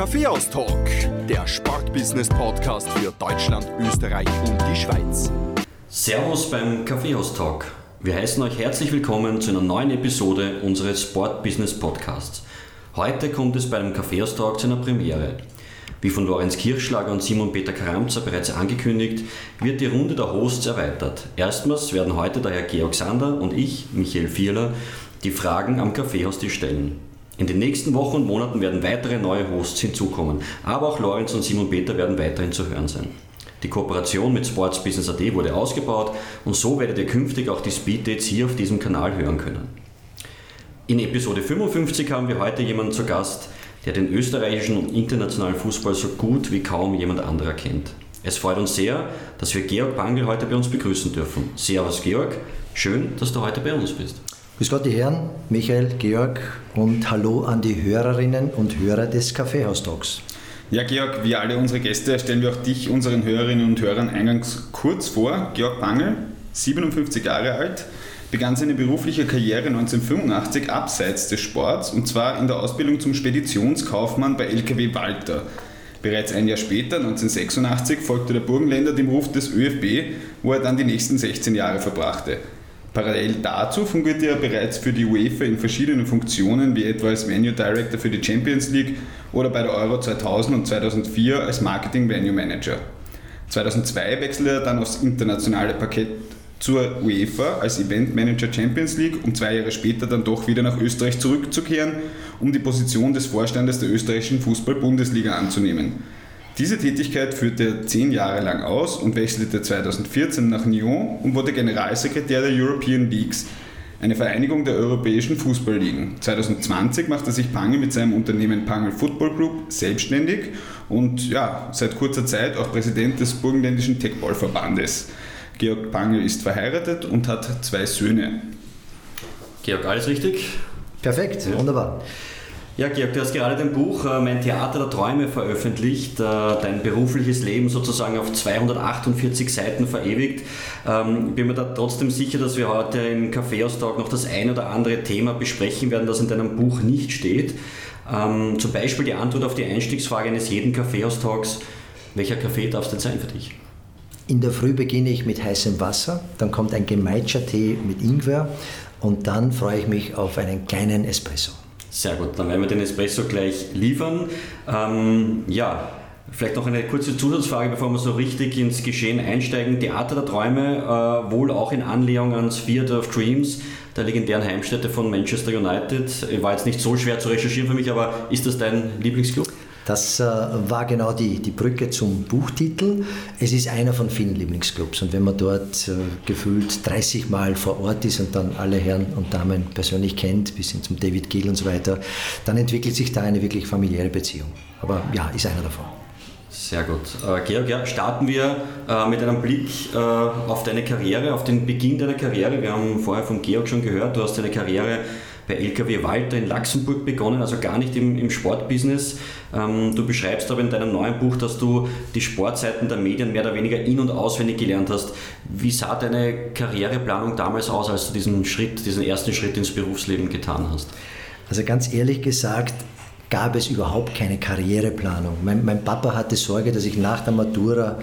Kaffeehaus-Talk, der Sportbusiness-Podcast für Deutschland, Österreich und die Schweiz. Servus beim Kaffeehaus-Talk. Wir heißen euch herzlich willkommen zu einer neuen Episode unseres Sport-Business-Podcasts. Heute kommt es beim Kaffeehaus-Talk zu einer Premiere. Wie von Lorenz Kirchschlager und Simon Peter Karamzer bereits angekündigt, wird die Runde der Hosts erweitert. Erstmals werden heute daher Georg Sander und ich, Michael Vierler, die Fragen am Kaffeehaustisch stellen. In den nächsten Wochen und Monaten werden weitere neue Hosts hinzukommen, aber auch Lorenz und Simon Peter werden weiterhin zu hören sein. Die Kooperation mit Sports Business AD wurde ausgebaut und so werdet ihr künftig auch die Speed Dates hier auf diesem Kanal hören können. In Episode 55 haben wir heute jemanden zu Gast, der den österreichischen und internationalen Fußball so gut wie kaum jemand anderer kennt. Es freut uns sehr, dass wir Georg Bangel heute bei uns begrüßen dürfen. Servus Georg, schön, dass du heute bei uns bist. Grüß Gott, die Herren, Michael, Georg und hallo an die Hörerinnen und Hörer des Kaffeehaus-Talks. Ja, Georg, wie alle unsere Gäste stellen wir auch dich unseren Hörerinnen und Hörern eingangs kurz vor. Georg Bangel, 57 Jahre alt, begann seine berufliche Karriere 1985 abseits des Sports und zwar in der Ausbildung zum Speditionskaufmann bei LKW Walter. Bereits ein Jahr später, 1986, folgte der Burgenländer dem Ruf des ÖFB, wo er dann die nächsten 16 Jahre verbrachte. Parallel dazu fungierte er bereits für die UEFA in verschiedenen Funktionen, wie etwa als Venue Director für die Champions League oder bei der Euro 2000 und 2004 als Marketing Venue Manager. 2002 wechselte er dann aufs internationale Parkett zur UEFA als Event Manager Champions League, um zwei Jahre später dann doch wieder nach Österreich zurückzukehren, um die Position des Vorstandes der österreichischen Fußball-Bundesliga anzunehmen. Diese Tätigkeit führte er zehn Jahre lang aus und wechselte 2014 nach Nyon und wurde Generalsekretär der European Leagues, eine Vereinigung der europäischen Fußballligen. 2020 machte sich Pangel mit seinem Unternehmen Pangel Football Group selbstständig und ja, seit kurzer Zeit auch Präsident des burgenländischen Techballverbandes. Georg Pangel ist verheiratet und hat zwei Söhne. Georg, alles richtig? Perfekt, ja. wunderbar. Ja, Georg, du hast gerade dein Buch äh, Mein Theater der Träume veröffentlicht, äh, dein berufliches Leben sozusagen auf 248 Seiten verewigt. Ähm, bin mir da trotzdem sicher, dass wir heute im Kaffeeaustausch noch das ein oder andere Thema besprechen werden, das in deinem Buch nicht steht. Ähm, zum Beispiel die Antwort auf die Einstiegsfrage eines jeden Kaffeeaustauschs. Welcher Kaffee darf es denn sein für dich? In der Früh beginne ich mit heißem Wasser, dann kommt ein Gemeitscher-Tee mit Ingwer und dann freue ich mich auf einen kleinen Espresso. Sehr gut, dann werden wir den Espresso gleich liefern. Ähm, ja, vielleicht noch eine kurze Zusatzfrage, bevor wir so richtig ins Geschehen einsteigen. Theater der Träume, äh, wohl auch in Anlehnung ans Theater of Dreams, der legendären Heimstätte von Manchester United. War jetzt nicht so schwer zu recherchieren für mich, aber ist das dein Lieblingsclub? Das äh, war genau die, die Brücke zum Buchtitel. Es ist einer von vielen Lieblingsclubs und wenn man dort äh, gefühlt 30 Mal vor Ort ist und dann alle Herren und Damen persönlich kennt, bis hin zum David Gill und so weiter, dann entwickelt sich da eine wirklich familiäre Beziehung. Aber ja, ist einer davon. Sehr gut. Äh, Georg, ja, starten wir mit einem Blick auf deine Karriere, auf den Beginn deiner Karriere. Wir haben vorher von Georg schon gehört, du hast deine Karriere bei LKW Walter in Luxemburg begonnen, also gar nicht im, im Sportbusiness. Ähm, du beschreibst aber in deinem neuen Buch, dass du die Sportseiten der Medien mehr oder weniger in- und auswendig gelernt hast. Wie sah deine Karriereplanung damals aus, als du diesen Schritt, diesen ersten Schritt ins Berufsleben getan hast? Also ganz ehrlich gesagt, gab es überhaupt keine Karriereplanung. Mein, mein Papa hatte Sorge, dass ich nach der Matura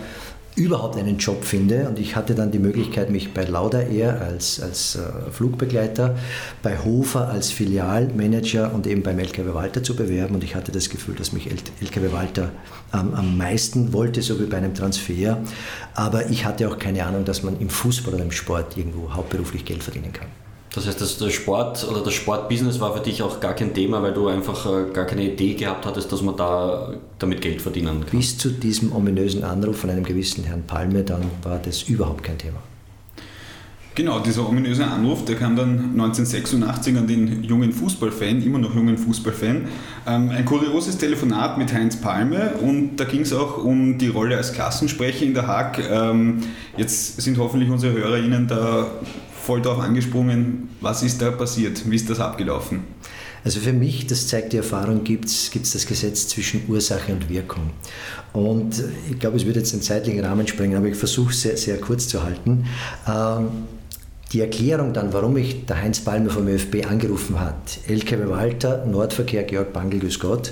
überhaupt einen Job finde. Und ich hatte dann die Möglichkeit, mich bei Lauda Air als, als äh, Flugbegleiter, bei Hofer als Filialmanager und eben beim LKW Walter zu bewerben. Und ich hatte das Gefühl, dass mich LKW Walter ähm, am meisten wollte, so wie bei einem Transfer. Aber ich hatte auch keine Ahnung, dass man im Fußball oder im Sport irgendwo hauptberuflich Geld verdienen kann. Das heißt, dass der Sport oder das Sportbusiness war für dich auch gar kein Thema, weil du einfach äh, gar keine Idee gehabt hattest, dass man da damit Geld verdienen kann. Bis zu diesem ominösen Anruf von einem gewissen Herrn Palme, dann war das überhaupt kein Thema. Genau, dieser ominöse Anruf, der kam dann 1986 an den jungen Fußballfan, immer noch jungen Fußballfan. Ähm, ein kurioses Telefonat mit Heinz Palme und da ging es auch um die Rolle als Klassensprecher in der Haag. Ähm, jetzt sind hoffentlich unsere HörerInnen da voll darauf angesprungen. Was ist da passiert? Wie ist das abgelaufen? Also für mich, das zeigt die Erfahrung, gibt es das Gesetz zwischen Ursache und Wirkung. Und ich glaube, es wird jetzt den zeitlichen Rahmen sprengen, aber ich versuche es sehr, sehr kurz zu halten. Ähm, die Erklärung dann, warum mich der Heinz Palmer vom ÖFB angerufen hat, LKW Walter, Nordverkehr, Georg Bangel, grüß Gott.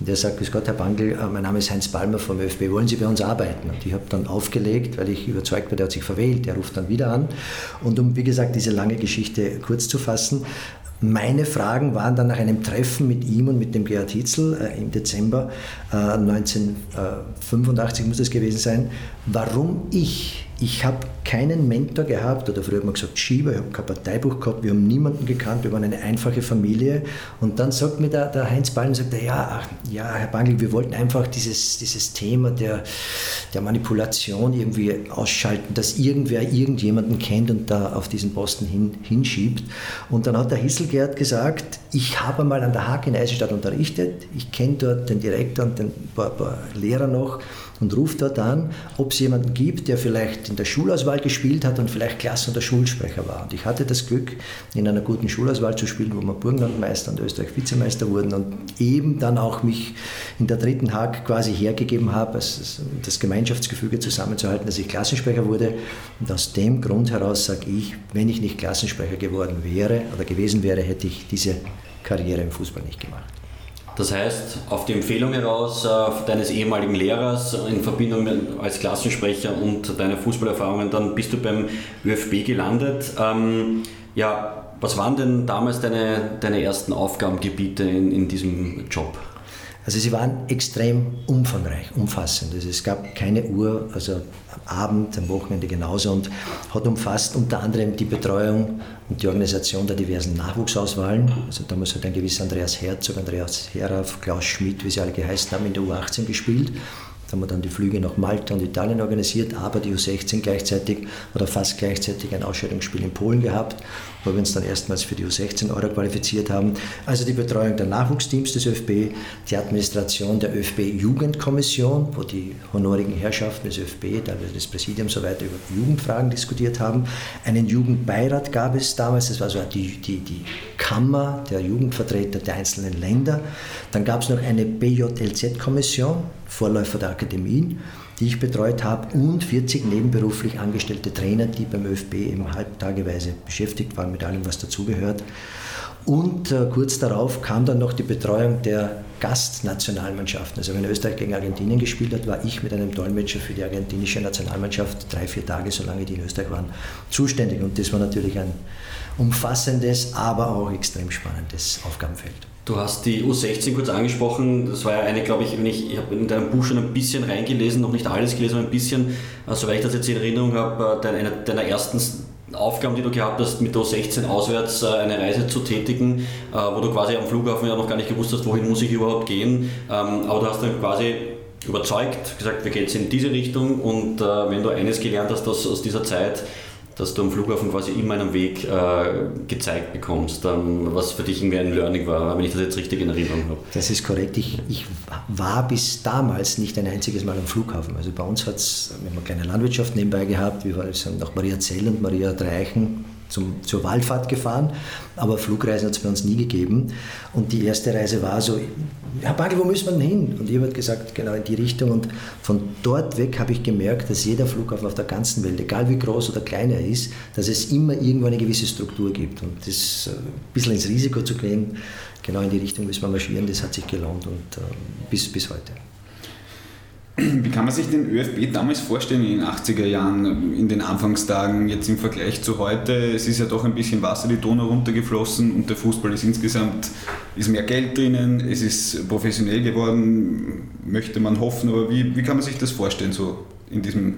Und der sagt, grüß Gott, Herr Bangel, äh, mein Name ist Heinz Palmer vom ÖFB, wollen Sie bei uns arbeiten? Und ich habe dann aufgelegt, weil ich überzeugt war, der hat sich verwählt, der ruft dann wieder an. Und um, wie gesagt, diese lange Geschichte kurz zu fassen, meine Fragen waren dann nach einem Treffen mit ihm und mit dem Gerhard Hitzel äh, im Dezember äh, 1985 muss es gewesen sein, warum ich ich habe keinen Mentor gehabt, oder früher hat man gesagt Schieber, ich habe kein Parteibuch gehabt, wir haben niemanden gekannt, wir waren eine einfache Familie. Und dann sagt mir der, der Heinz Ballen, sagt er, ja, ja, Herr Bangel, wir wollten einfach dieses, dieses Thema der, der Manipulation irgendwie ausschalten, dass irgendwer irgendjemanden kennt und da auf diesen Posten hin, hinschiebt. Und dann hat der Hisselgert gesagt, ich habe mal an der Haag in Eisenstadt unterrichtet, ich kenne dort den Direktor und den paar, paar Lehrer noch und ruft dort an, ob es jemanden gibt, der vielleicht in der Schulauswahl gespielt hat und vielleicht Klassen- oder Schulsprecher war. Und ich hatte das Glück, in einer guten Schulauswahl zu spielen, wo wir Burgenlandmeister und Österreich Vizemeister wurden und eben dann auch mich in der dritten Hack quasi hergegeben habe, das Gemeinschaftsgefüge zusammenzuhalten, dass ich Klassensprecher wurde. Und aus dem Grund heraus sage ich, wenn ich nicht Klassensprecher geworden wäre oder gewesen wäre, hätte ich diese Karriere im Fußball nicht gemacht. Das heißt, auf die Empfehlung heraus äh, deines ehemaligen Lehrers in Verbindung mit, als Klassensprecher und deine Fußballerfahrungen, dann bist du beim ÖFB gelandet. Ähm, ja, was waren denn damals deine, deine ersten Aufgabengebiete in, in diesem Job? Also sie waren extrem umfangreich, umfassend. Also es gab keine Uhr, also am Abend, am Wochenende genauso und hat umfasst unter anderem die Betreuung und die Organisation der diversen Nachwuchsauswahlen. Also damals hat ein gewisser Andreas Herzog, Andreas Herauf, Klaus Schmidt, wie sie alle geheißen haben, in der U18 gespielt. Da haben wir dann die Flüge nach Malta und Italien organisiert, aber die U16 gleichzeitig oder fast gleichzeitig ein Ausscheidungsspiel in Polen gehabt, wo wir uns dann erstmals für die U16 Euro qualifiziert haben. Also die Betreuung der Nachwuchsteams des ÖFB, die Administration der ÖFB-Jugendkommission, wo die honorigen Herrschaften des ÖFB, teilweise des Präsidiums so weiter über Jugendfragen diskutiert haben. Einen Jugendbeirat gab es damals, das war so die, die, die Kammer der Jugendvertreter der einzelnen Länder. Dann gab es noch eine BJLZ-Kommission, Vorläufer der Akademien, die ich betreut habe, und 40 nebenberuflich angestellte Trainer, die beim ÖFB eben halbtageweise beschäftigt waren mit allem, was dazugehört. Und äh, kurz darauf kam dann noch die Betreuung der Gastnationalmannschaften. Also wenn Österreich gegen Argentinien gespielt hat, war ich mit einem Dolmetscher für die argentinische Nationalmannschaft drei, vier Tage, solange die in Österreich waren, zuständig. Und das war natürlich ein umfassendes, aber auch extrem spannendes Aufgabenfeld. Du hast die U16 kurz angesprochen. Das war ja eine, glaube ich, ich, ich habe in deinem Buch schon ein bisschen reingelesen, noch nicht alles gelesen, aber ein bisschen, äh, soweit ich das jetzt in Erinnerung habe, äh, eine deiner ersten Aufgaben, die du gehabt hast, mit U16 auswärts äh, eine Reise zu tätigen, wo du quasi am Flughafen ja noch gar nicht gewusst hast, wohin muss ich überhaupt gehen. Ähm, aber du hast dann quasi überzeugt, gesagt, wir gehen jetzt in diese Richtung und wenn du eines gelernt hast aus, aus dieser Zeit, dass du am Flughafen quasi immer einen Weg äh, gezeigt bekommst, ähm, was für dich irgendwie ein Learning war, wenn ich das jetzt richtig in Erinnerung habe. Das ist korrekt. Ich, ich war bis damals nicht ein einziges Mal am Flughafen. Also bei uns hat es, wir haben eine kleine Landwirtschaft nebenbei gehabt, wir sind nach Maria Zell und Maria Dreichen zum, zur Wallfahrt gefahren, aber Flugreisen hat es bei uns nie gegeben. Und die erste Reise war so, Herr Bagel, wo müssen wir denn hin? Und ich habe gesagt, genau in die Richtung. Und von dort weg habe ich gemerkt, dass jeder Flughafen auf der ganzen Welt, egal wie groß oder klein er ist, dass es immer irgendwo eine gewisse Struktur gibt. Und das äh, ein bisschen ins Risiko zu gehen, genau in die Richtung müssen wir marschieren, das hat sich gelohnt und äh, bis, bis heute. Wie kann man sich den ÖFB damals vorstellen in den 80er Jahren, in den Anfangstagen, jetzt im Vergleich zu heute? Es ist ja doch ein bisschen Wasser die Donau runtergeflossen und der Fußball ist insgesamt, ist mehr Geld drinnen, es ist professionell geworden, möchte man hoffen, aber wie, wie kann man sich das vorstellen, so in diesem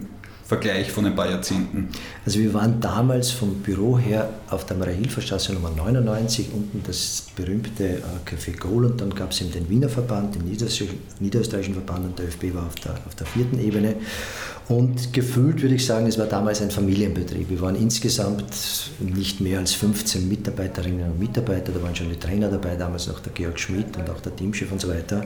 Vergleich von ein paar Jahrzehnten? Also wir waren damals vom Büro her auf der Maria-Hilfer-Straße Nummer 99, unten das berühmte äh, Café Goal und dann gab es eben den Wiener Verband, den niederösterreichischen Verband und der ÖFB war auf der, auf der vierten Ebene. Und gefühlt würde ich sagen, es war damals ein Familienbetrieb. Wir waren insgesamt nicht mehr als 15 Mitarbeiterinnen und Mitarbeiter. Da waren schon die Trainer dabei, damals noch der Georg Schmidt und auch der Teamchef und so weiter.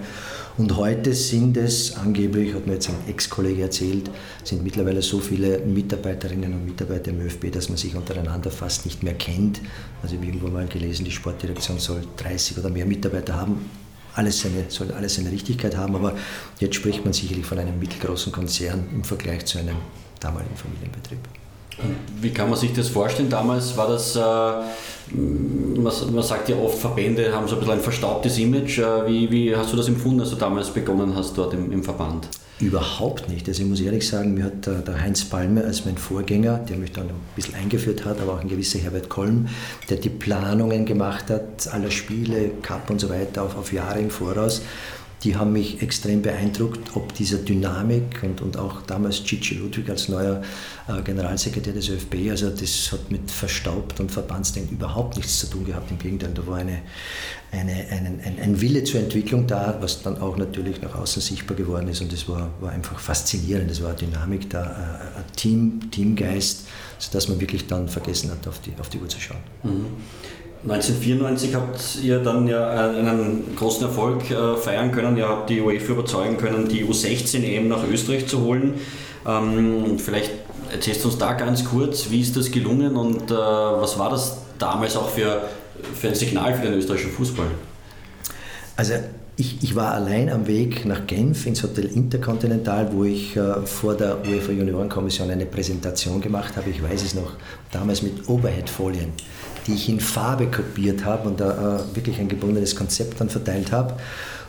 Und heute sind es angeblich, hat mir jetzt ein Ex-Kollege erzählt, sind mittlerweile so viele Mitarbeiterinnen und Mitarbeiter im ÖFB, dass man sich untereinander fast nicht mehr kennt. Also ich habe irgendwo mal gelesen, die Sportdirektion soll 30 oder mehr Mitarbeiter haben alles seine, soll alles seine Richtigkeit haben, aber jetzt spricht man sicherlich von einem mittelgroßen Konzern im Vergleich zu einem damaligen Familienbetrieb. Wie kann man sich das vorstellen? Damals war das, äh, man, sagt ja oft, Verbände haben so ein bisschen ein verstaubtes Image. Äh, wie, wie hast du das empfunden, als du damals begonnen hast dort im, im Verband? Überhaupt nicht. Also ich muss ehrlich sagen, mir hat der Heinz Palme als mein Vorgänger, der mich dann ein bisschen eingeführt hat, aber auch ein gewisser Herbert Kolm, der die Planungen gemacht hat, aller Spiele, Cup und so weiter auf, auf Jahre im Voraus, die haben mich extrem beeindruckt, ob dieser Dynamik und, und auch damals Gigi Ludwig als neuer äh, Generalsekretär des ÖFB, also das hat mit Verstaubt und Verbandsdenken überhaupt nichts zu tun gehabt. Im Gegenteil, da war eine, eine, ein, ein, ein, Wille zur Entwicklung da, was dann auch natürlich nach außen sichtbar geworden ist und das war, war einfach faszinierend. Es war eine Dynamik da, äh, ein Team, Teamgeist, sodass man wirklich dann vergessen hat, auf die, auf die Uhr zu schauen. Mhm. 1994 habt ihr dann ja einen großen Erfolg äh, feiern können. Ihr habt die UEFA überzeugen können, die U16 EM nach Österreich zu holen. Ähm, vielleicht erzählst du uns da ganz kurz, wie ist das gelungen und äh, was war das damals auch für, für ein Signal für den österreichischen Fußball? Also ich, ich, war allein am Weg nach Genf ins Hotel Intercontinental, wo ich äh, vor der UEFA Juniorenkommission eine Präsentation gemacht habe. Ich weiß es noch, damals mit Overhead-Folien die ich in Farbe kopiert habe und da äh, wirklich ein gebundenes Konzept dann verteilt habe.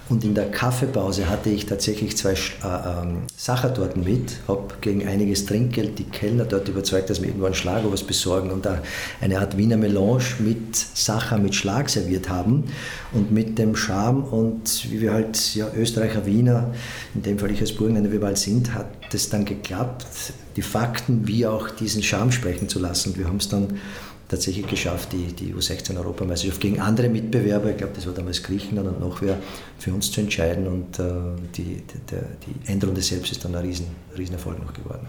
Und in der Kaffeepause hatte ich tatsächlich zwei äh, ähm, Sachertorten mit, habe gegen einiges Trinkgeld die Kellner dort überzeugt, dass wir irgendwo einen Schlag was besorgen und da eine Art Wiener Melange mit Sacher mit Schlag serviert haben. Und mit dem Charme und wie wir halt ja, Österreicher Wiener, in dem Fall ich als Burgenländer, wir bald sind, hat es dann geklappt, die Fakten wie auch diesen Charme sprechen zu lassen. Wir haben es dann tatsächlich geschafft, die, die U16-Europameisterschaft gegen andere Mitbewerber, ich glaube, das war damals Griechenland und noch wer, für uns zu entscheiden. Und äh, die, die, die Endrunde selbst ist dann ein riesen, Riesenerfolg noch geworden.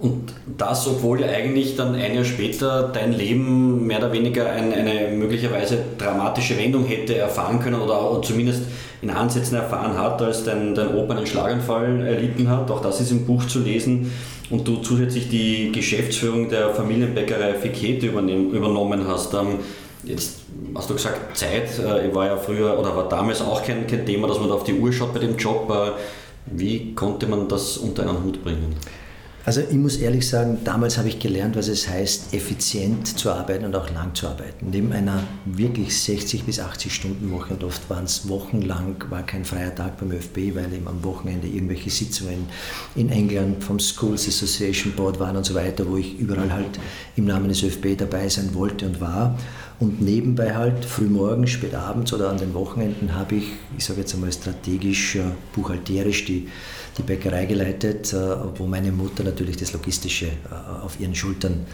Und das, obwohl ja eigentlich dann ein Jahr später dein Leben mehr oder weniger ein, eine möglicherweise dramatische Wendung hätte erfahren können oder zumindest in Ansätzen erfahren hat, als dein, dein Opa einen Schlaganfall erlitten hat. Auch das ist im Buch zu lesen. Und du zusätzlich die Geschäftsführung der Familienbäckerei Fikete übernommen hast. Ähm, jetzt hast du gesagt, Zeit äh, war ja früher oder war damals auch kein, kein Thema, dass man da auf die Uhr schaut bei dem Job. Äh, wie konnte man das unter einen Hut bringen? Also ich muss ehrlich sagen, damals habe ich gelernt, was es heißt, effizient zu arbeiten und auch lang zu arbeiten. Neben einer wirklich 60 bis 80 Stunden Woche und oft waren es wochenlang, war kein freier Tag beim ÖFB, weil eben am Wochenende irgendwelche Sitzungen in England vom Schools Association Board waren und so weiter, wo ich überall halt im Namen des ÖFB dabei sein wollte und war. Und nebenbei halt frühmorgens, spät abends oder an den Wochenenden habe ich, ich sage jetzt einmal strategisch, buchhalterisch die, die Bäckerei geleitet, äh, wo meine Mutter natürlich das Logistische äh, auf ihren Schultern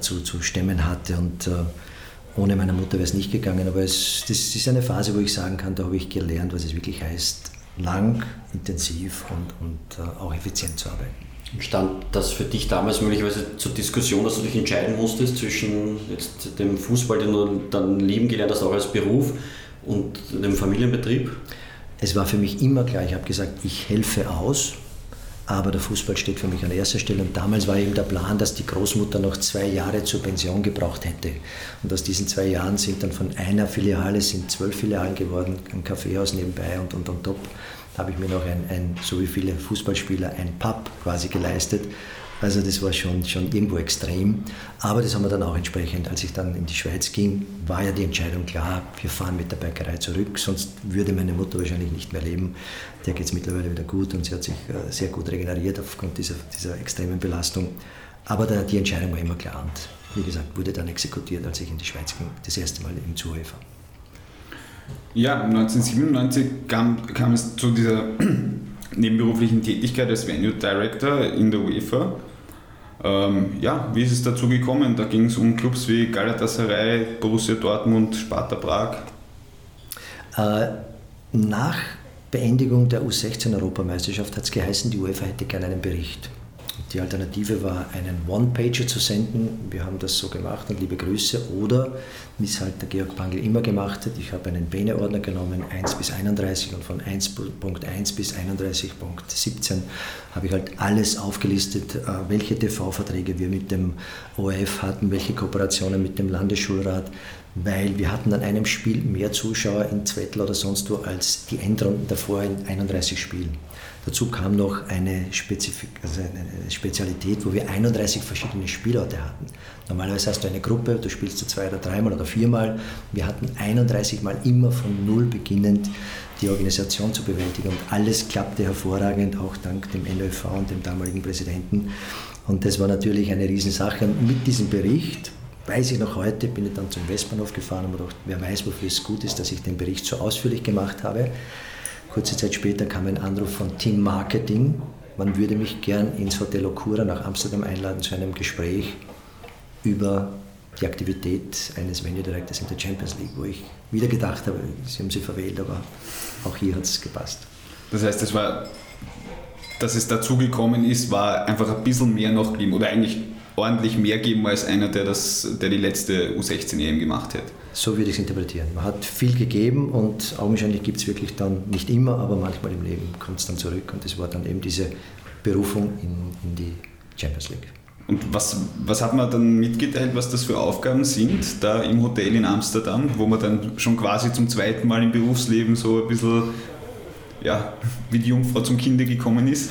zu, zu stemmen hatte. Und ohne meine Mutter wäre es nicht gegangen. Aber es, das ist eine Phase, wo ich sagen kann, da habe ich gelernt, was es wirklich heißt, lang, intensiv und, und auch effizient zu arbeiten. Stand das für dich damals möglicherweise zur Diskussion, dass du dich entscheiden musstest zwischen jetzt dem Fußball, den du dann lieben gelernt hast, auch als Beruf, und dem Familienbetrieb? Es war für mich immer klar, ich habe gesagt, ich helfe aus, aber der Fußball steht für mich an erster Stelle. Und damals war eben der Plan, dass die Großmutter noch zwei Jahre zur Pension gebraucht hätte. Und aus diesen zwei Jahren sind dann von einer Filiale sind zwölf Filialen geworden, ein Kaffeehaus nebenbei und, und on top habe ich mir noch ein, ein, so wie viele Fußballspieler, ein Pub quasi geleistet. Also das war schon, schon irgendwo extrem. Aber das haben wir dann auch entsprechend, als ich dann in die Schweiz ging, war ja die Entscheidung klar, wir fahren mit der Bäckerei zurück, sonst würde meine Mutter wahrscheinlich nicht mehr leben. Der geht es mittlerweile wieder gut und sie hat sich äh, sehr gut regeneriert aufgrund dieser, dieser extremen Belastung. Aber der, die Entscheidung war immer klar und wie gesagt, wurde dann exekutiert, als ich in die Schweiz ging, das erste Mal im Zuhöfer. Ja, 1997 kam, kam es zu dieser nebenberuflichen Tätigkeit als Venue Director in der UEFA. Ähm, ja, wie ist es dazu gekommen? Da ging es um Clubs wie Galatasaray, Borussia Dortmund, Sparta Prag. Äh, nach Beendigung der U16-Europameisterschaft hat es geheißen, die UEFA hätte gerne einen Bericht. Die Alternative war, einen One-Pager zu senden. Wir haben das so gemacht und liebe Grüße. Oder, wie es halt der Georg Bangel immer gemacht hat, ich habe einen Bene-Ordner genommen, 1 bis 31 und von 1.1 bis 31.17 habe ich halt alles aufgelistet, äh, welche TV-Verträge wir mit dem ORF hatten, welche Kooperationen mit dem Landesschulrat, weil wir hatten an einem Spiel mehr Zuschauer in Zwettl oder sonst wo als die Endrunden davor in 31 Spielen. Dazu kam noch eine, Spezifik also eine Spezialität, wo wir 31 verschiedene Spielorte hatten. Normalerweise hast du eine Gruppe, du spielst du zwei oder dreimal oder viermal. Wir hatten 31 Mal immer von Null beginnend die Organisation zu bewältigen und alles klappte hervorragend, auch dank dem NÖV und dem damaligen Präsidenten. Und das war natürlich eine Riesensache. Und mit diesem Bericht, weiß ich noch heute, bin ich dann zum Westbahnhof gefahren und gedacht, wer weiß, wofür es gut ist, dass ich den Bericht so ausführlich gemacht habe. Kurze Zeit später kam ein Anruf von Team Marketing. Man würde mich gern ins Hotel Okura nach Amsterdam einladen zu einem Gespräch über die Aktivität eines Venue Directors in der Champions League, wo ich wieder gedacht habe, sie haben sie verwählt, aber auch hier hat es gepasst. Das heißt, es war, dass es dazu gekommen ist, war einfach ein bisschen mehr noch geben oder eigentlich ordentlich mehr geben als einer, der, das, der die letzte U16 EM gemacht hat. So würde ich es interpretieren. Man hat viel gegeben und augenscheinlich gibt es wirklich dann, nicht immer, aber manchmal im Leben kommt es dann zurück und das war dann eben diese Berufung in, in die Champions League. Und was, was hat man dann mitgeteilt, was das für Aufgaben sind, da im Hotel in Amsterdam, wo man dann schon quasi zum zweiten Mal im Berufsleben so ein bisschen ja, wie die Jungfrau zum Kinde gekommen ist?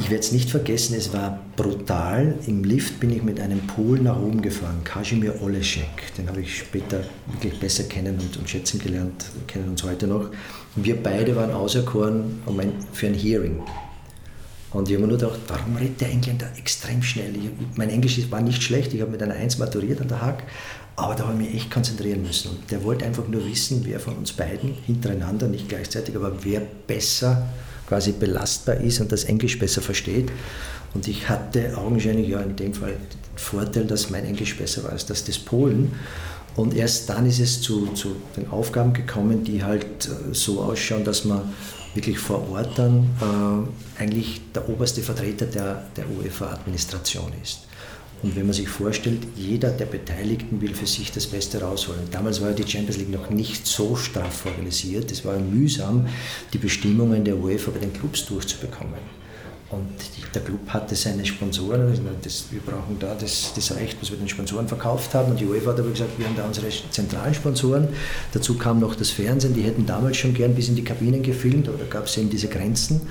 Ich werde es nicht vergessen, es war brutal. Im Lift bin ich mit einem Pol nach oben gefahren, Kasimir Oleszek. Den habe ich später wirklich besser kennen und, und schätzen gelernt, kennen uns heute noch. Und wir beide waren auserkoren um ein, für ein Hearing. Und ich habe mir nur gedacht, warum redet der Engländer extrem schnell? Ich, mein Englisch war nicht schlecht, ich habe mit einer Eins maturiert an der Hack, aber da habe ich mich echt konzentrieren müssen. Und der wollte einfach nur wissen, wer von uns beiden hintereinander, nicht gleichzeitig, aber wer besser quasi belastbar ist und das Englisch besser versteht. Und ich hatte augenscheinlich ja in dem Fall den Vorteil, dass mein Englisch besser war als das des Polen. Und erst dann ist es zu, zu den Aufgaben gekommen, die halt äh, so ausschauen, dass man wirklich vor Ort dann äh, eigentlich der oberste Vertreter der, der UEFA-Administration ist. Und wenn man sich vorstellt, jeder der Beteiligten will für sich das Beste rausholen. Damals war die Champions League noch nicht so straff organisiert. Es war mühsam, die Bestimmungen der UEFA bei den Clubs durchzubekommen. Und der Club hatte seine Sponsoren, das, wir brauchen da das, das, Recht, was wir den Sponsoren verkauft haben. Und die UEFA hat aber gesagt, wir haben da unsere zentralen Sponsoren. Dazu kam noch das Fernsehen, die hätten damals schon gern bis in die Kabinen gefilmt, aber da gab es eben diese Grenzen.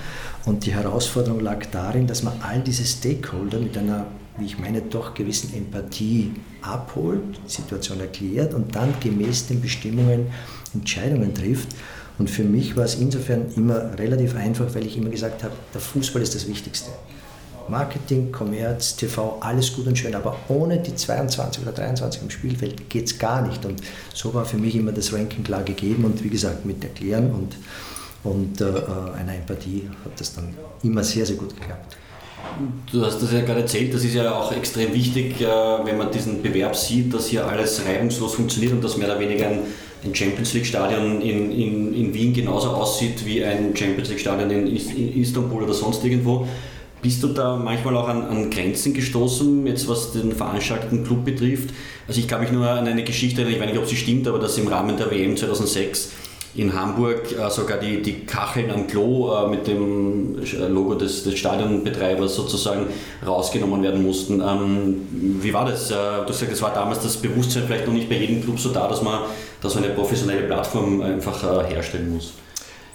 Und die Herausforderung lag darin, dass man all diese Stakeholder mit einer wie ich meine, doch gewissen Empathie abholt, Situation erklärt und dann gemäß den Bestimmungen Entscheidungen trifft. Und für mich war es insofern immer relativ einfach, weil ich immer gesagt habe, der Fußball ist das Wichtigste. Marketing, Kommerz, TV, alles gut und schön, aber ohne die 22 oder 23 im Spielfeld geht es gar nicht. Und so war für mich immer das Ranking klar gegeben und wie gesagt, mit Erklären und, und äh, einer Empathie hat das dann immer sehr, sehr gut geklappt. Du hast das ja gerade erzählt, das ist ja auch extrem wichtig, äh, wenn man diesen Bewerb sieht, dass hier alles reibungslos funktioniert und dass mehr oder weniger ein, Champions League-Stadion in, in, in Wien genauso aussieht wie ein Champions League-Stadion in, in Istanbul oder sonst irgendwo. Bist du da manchmal auch an, an, Grenzen gestoßen, jetzt was den veranstalteten Club betrifft? Also ich kann mich nur an eine Geschichte erinnern, ich weiß nicht, ob sie stimmt, aber dass im Rahmen der WM 2006 in Hamburg äh, sogar die, die Kacheln am Klo äh, mit dem äh, Logo des, des Stadionbetreibers sozusagen rausgenommen werden mussten. Ähm, wie war das? Äh, du gesagt, es war damals das Bewusstsein vielleicht noch nicht bei jedem Club so da, dass man da so eine professionelle Plattform einfach äh, herstellen muss.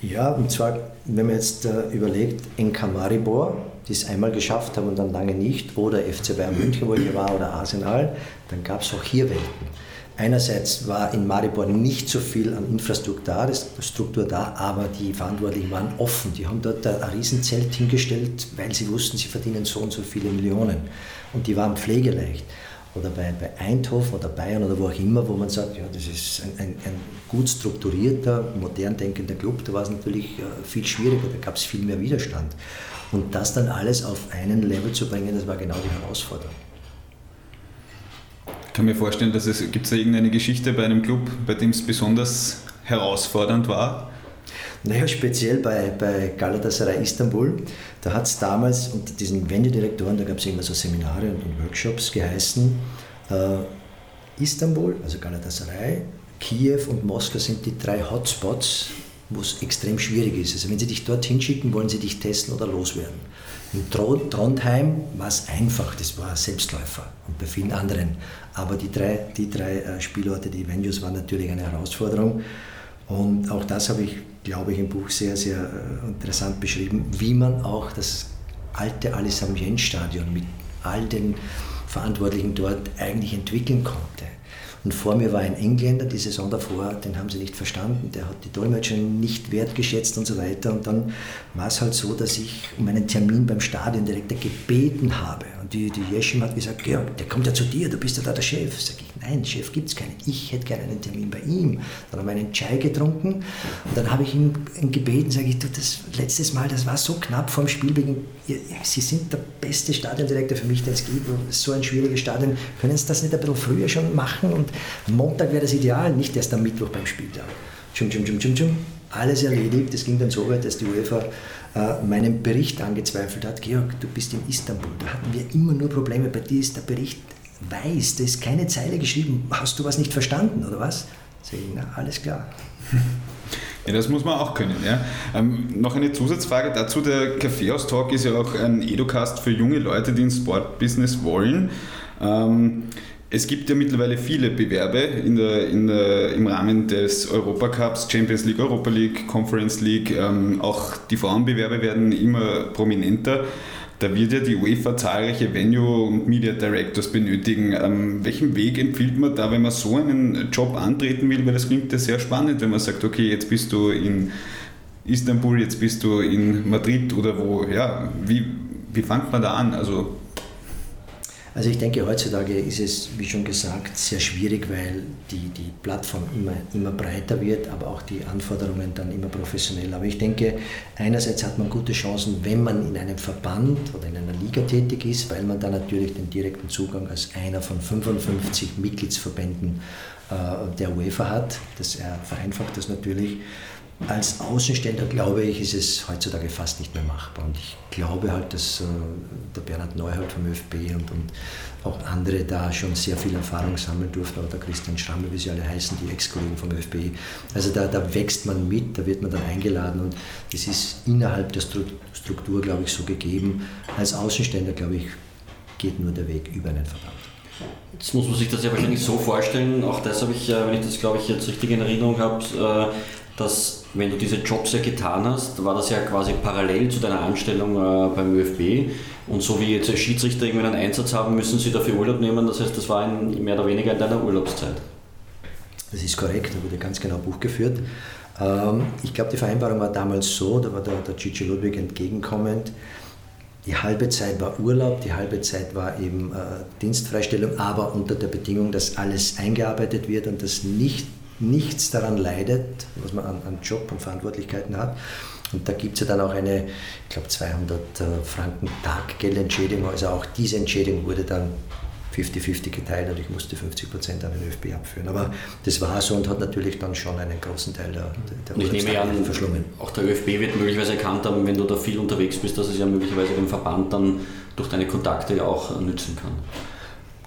Ja, und zwar, wenn man jetzt äh, überlegt, NK Maribor, die es einmal geschafft haben und dann lange nicht, oder FC Bayern München, wo ich war, oder Arsenal, dann gab es auch hier Welten. Einerseits war in Maribor nicht so viel an Infrastruktur da, aber die Verantwortlichen waren offen. Die haben dort ein Riesenzelt hingestellt, weil sie wussten, sie verdienen so und so viele Millionen. Und die waren pflegeleicht. Oder bei, bei Eindhoven oder Bayern oder wo auch immer, wo man sagt, ja, das ist ein, ein, ein gut strukturierter, modern denkender Club, da war es natürlich äh, viel schwieriger, da gab es viel mehr Widerstand. Und das dann alles auf einen Level zu bringen, das war genau die Herausforderung. Ich kann mir vorstellen, dass es gibt es da irgendeine Geschichte bei einem Club, bei dem es besonders herausfordernd war? Naja, speziell bei, bei Galatasaray Istanbul, da hat es damals unter diesen Wendedirektoren, da gab es immer so Seminare und, Workshops geheißen, äh, Istanbul, also Galatasaray, Kiew und Moskau sind die drei Hotspots, wo es extrem schwierig ist. Also wenn sie dich dorthin schicken, wollen sie dich testen oder loswerden. In Trondheim war es einfach, das war Selbstläufer und bei vielen anderen. Aber die drei, die drei äh, Spielorte, die Venues waren natürlich eine Herausforderung. Und auch das habe ich, glaube ich, im Buch sehr, sehr äh, interessant beschrieben, wie man auch das alte Alisam-Jen-Stadion mit all den Verantwortlichen dort eigentlich entwickeln konnte. Und vor mir war ein Engländer, die Saison davor, den haben sie nicht verstanden, der hat die Dolmetscher nicht wertgeschätzt und so weiter. Und dann war es halt so, dass ich um einen Termin beim Stadiondirektor gebeten habe. Und die, die Jeschim hat gesagt, Georg, der kommt ja zu dir, du bist ja da der Chef. Sag ich, nein, Chef gibt es keinen. Ich hätte gerne einen Termin bei ihm. Dann haben wir einen Chai getrunken und dann habe ich ihn gebeten, sage ich, du, das letztes Mal, das war so knapp vorm Spielbeginn. Sie sind der beste Stadiondirektor für mich, den es gibt. So ein schwieriges Stadion. Können Sie das nicht ein bisschen früher schon machen? Und Montag wäre das ideal, nicht erst am Mittwoch beim Spieltag. Tschum, tschum, tschum, tschum, tschum. Alles erledigt. Es ging dann so weit, dass die UEFA äh, meinen Bericht angezweifelt hat. Georg, du bist in Istanbul. Da hatten wir immer nur Probleme. Bei dir ist der Bericht weiß. Da ist keine Zeile geschrieben. Hast du was nicht verstanden oder was? Sag ich, na, alles klar. Ja, das muss man auch können. Ja. Ähm, noch eine Zusatzfrage dazu. Der Kaffeehaus-Talk ist ja auch ein Educast für junge Leute, die ins Sportbusiness wollen. Ähm, es gibt ja mittlerweile viele Bewerbe in der, in der, im Rahmen des Europacups, Champions League, Europa League, Conference League. Ähm, auch die Frauenbewerbe werden immer prominenter. Da wird ja die UEFA zahlreiche Venue- und Media Directors benötigen. Ähm, welchen Weg empfiehlt man da, wenn man so einen Job antreten will? Weil das klingt ja sehr spannend, wenn man sagt, okay, jetzt bist du in Istanbul, jetzt bist du in Madrid oder wo. Ja, wie, wie fängt man da an? Also also ich denke, heutzutage ist es, wie schon gesagt, sehr schwierig, weil die, die Plattform immer, immer breiter wird, aber auch die Anforderungen dann immer professioneller. Aber ich denke, einerseits hat man gute Chancen, wenn man in einem Verband oder in einer Liga tätig ist, weil man dann natürlich den direkten Zugang als einer von 55 Mitgliedsverbänden äh, der UEFA hat. Das vereinfacht das natürlich. Als Außenstehender glaube ich, ist es heutzutage fast nicht mehr machbar. Und ich glaube halt, dass äh, der Bernhard Neuhold vom ÖFB und, und auch andere da schon sehr viel Erfahrung sammeln durften, auch der Christian Schrammel, wie sie alle heißen, die Ex-Kollegen vom ÖFB. Also da, da wächst man mit, da wird man dann eingeladen und das ist innerhalb der Struktur, glaube ich, so gegeben. Als Außenstehender, glaube ich, geht nur der Weg über einen Verband. Jetzt muss man sich das ja wahrscheinlich so vorstellen, auch das habe ich, äh, wenn ich das glaube ich jetzt richtig in Erinnerung habe, äh, dass wenn du diese Jobs ja getan hast, war das ja quasi parallel zu deiner Anstellung äh, beim ÖFB. Und so wie jetzt Schiedsrichter irgendwie einen Einsatz haben, müssen sie dafür Urlaub nehmen. Das heißt, das war in, mehr oder weniger in deiner Urlaubszeit. Das ist korrekt, da wurde ganz genau Buch geführt. Ähm, ich glaube, die Vereinbarung war damals so, da war der, der Gigi Ludwig entgegenkommend. Die halbe Zeit war Urlaub, die halbe Zeit war eben äh, Dienstfreistellung, aber unter der Bedingung, dass alles eingearbeitet wird und dass nicht nichts daran leidet, was man an, an Job und Verantwortlichkeiten hat. Und da gibt es ja dann auch eine, ich glaube, 200 äh, Franken Taggeldentschädigung. Also auch diese Entschädigung wurde dann 50-50 geteilt und ich musste 50 Prozent an den ÖFB abführen. Aber das war so und hat natürlich dann schon einen großen Teil der, der ich nehme an, verschlungen. Auch der ÖFB wird möglicherweise erkannt haben, wenn du da viel unterwegs bist, dass es ja möglicherweise dem Verband dann durch deine Kontakte ja auch nützen kann.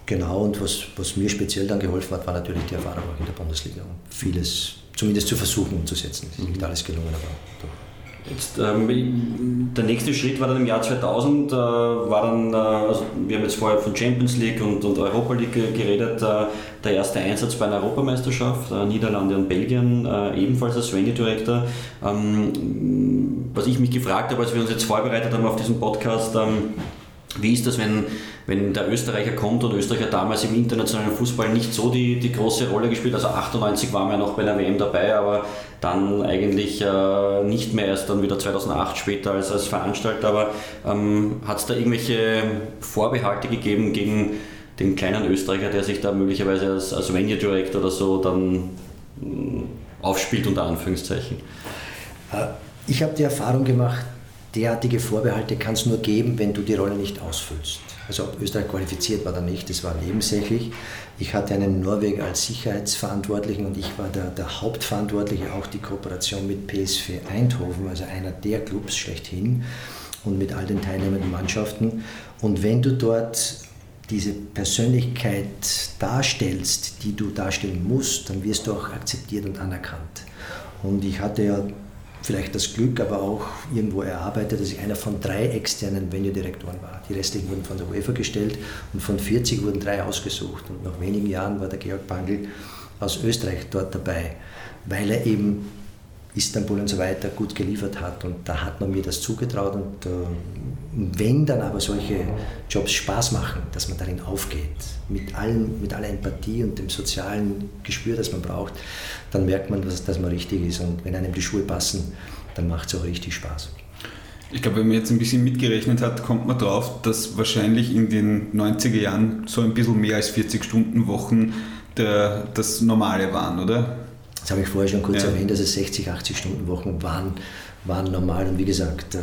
Genau, und was, was mir speziell dann geholfen hat, war natürlich die Erfahrung auch in der Bundesliga. Vieles zumindest zu versuchen umzusetzen. Es ist nicht mhm. alles gelungen, aber doch. Jetzt, ähm, der nächste Schritt war dann im Jahr 2000, äh, war dann, äh, also wir haben jetzt vorher von Champions League und, und Europa League geredet, äh, der erste Einsatz bei einer Europameisterschaft, äh, Niederlande und Belgien, äh, ebenfalls als Venue-Director. Ähm, was ich mich gefragt habe, als wir uns jetzt vorbereitet haben auf diesen Podcast, ähm, wie ist das, wenn, wenn der Österreicher kommt und Österreicher damals im internationalen Fußball nicht so die, die große Rolle gespielt? Also 98 waren wir noch bei der WM dabei, aber dann eigentlich äh, nicht mehr erst dann wieder 2008 später als, als Veranstalter. Aber ähm, hat es da irgendwelche Vorbehalte gegeben gegen den kleinen Österreicher, der sich da möglicherweise als, als Venue Director oder so dann äh, aufspielt, unter Anführungszeichen? Äh, ich habe die Erfahrung gemacht, derartige Vorbehalte kann es nur geben, wenn du die Rolle nicht ausfüllst. Also ob Österreich qualifiziert war oder nicht, das war nebensächlich. Ich hatte einen Norweger als Sicherheitsverantwortlichen und ich war der, der Hauptverantwortliche, auch die Kooperation mit PSV Eindhoven, also einer der Clubs schlechthin und mit all den teilnehmenden Mannschaften. Und wenn du dort diese Persönlichkeit darstellst, die du darstellen musst, dann wirst du auch akzeptiert und anerkannt. Und ich hatte ja vielleicht das Glück, aber auch irgendwo erarbeitet, dass ich einer von drei externen Venue-Direktoren war. Die restlichen wurden von der UEFA gestellt und von 40 wurden drei ausgesucht. Und nach wenigen Jahren war der Georg Bangl aus Österreich dort dabei, weil er eben Istanbul und so weiter gut geliefert hat. Und da hat man mir das zugetraut. Und äh, wenn dann aber solche Jobs Spaß machen, dass man darin aufgeht, mit, allem, mit aller Empathie und dem sozialen Gespür, das man braucht, dann merkt man, dass, dass man richtig ist. Und wenn einem die Schuhe passen, dann macht es auch richtig Spaß. Ich glaube, wenn man jetzt ein bisschen mitgerechnet hat, kommt man drauf, dass wahrscheinlich in den 90er Jahren so ein bisschen mehr als 40 Stunden Wochen der, das Normale waren, oder? Das habe ich vorher schon kurz ja. erwähnt, also 60, 80 Stunden Wochen waren, waren normal. Und wie gesagt, äh,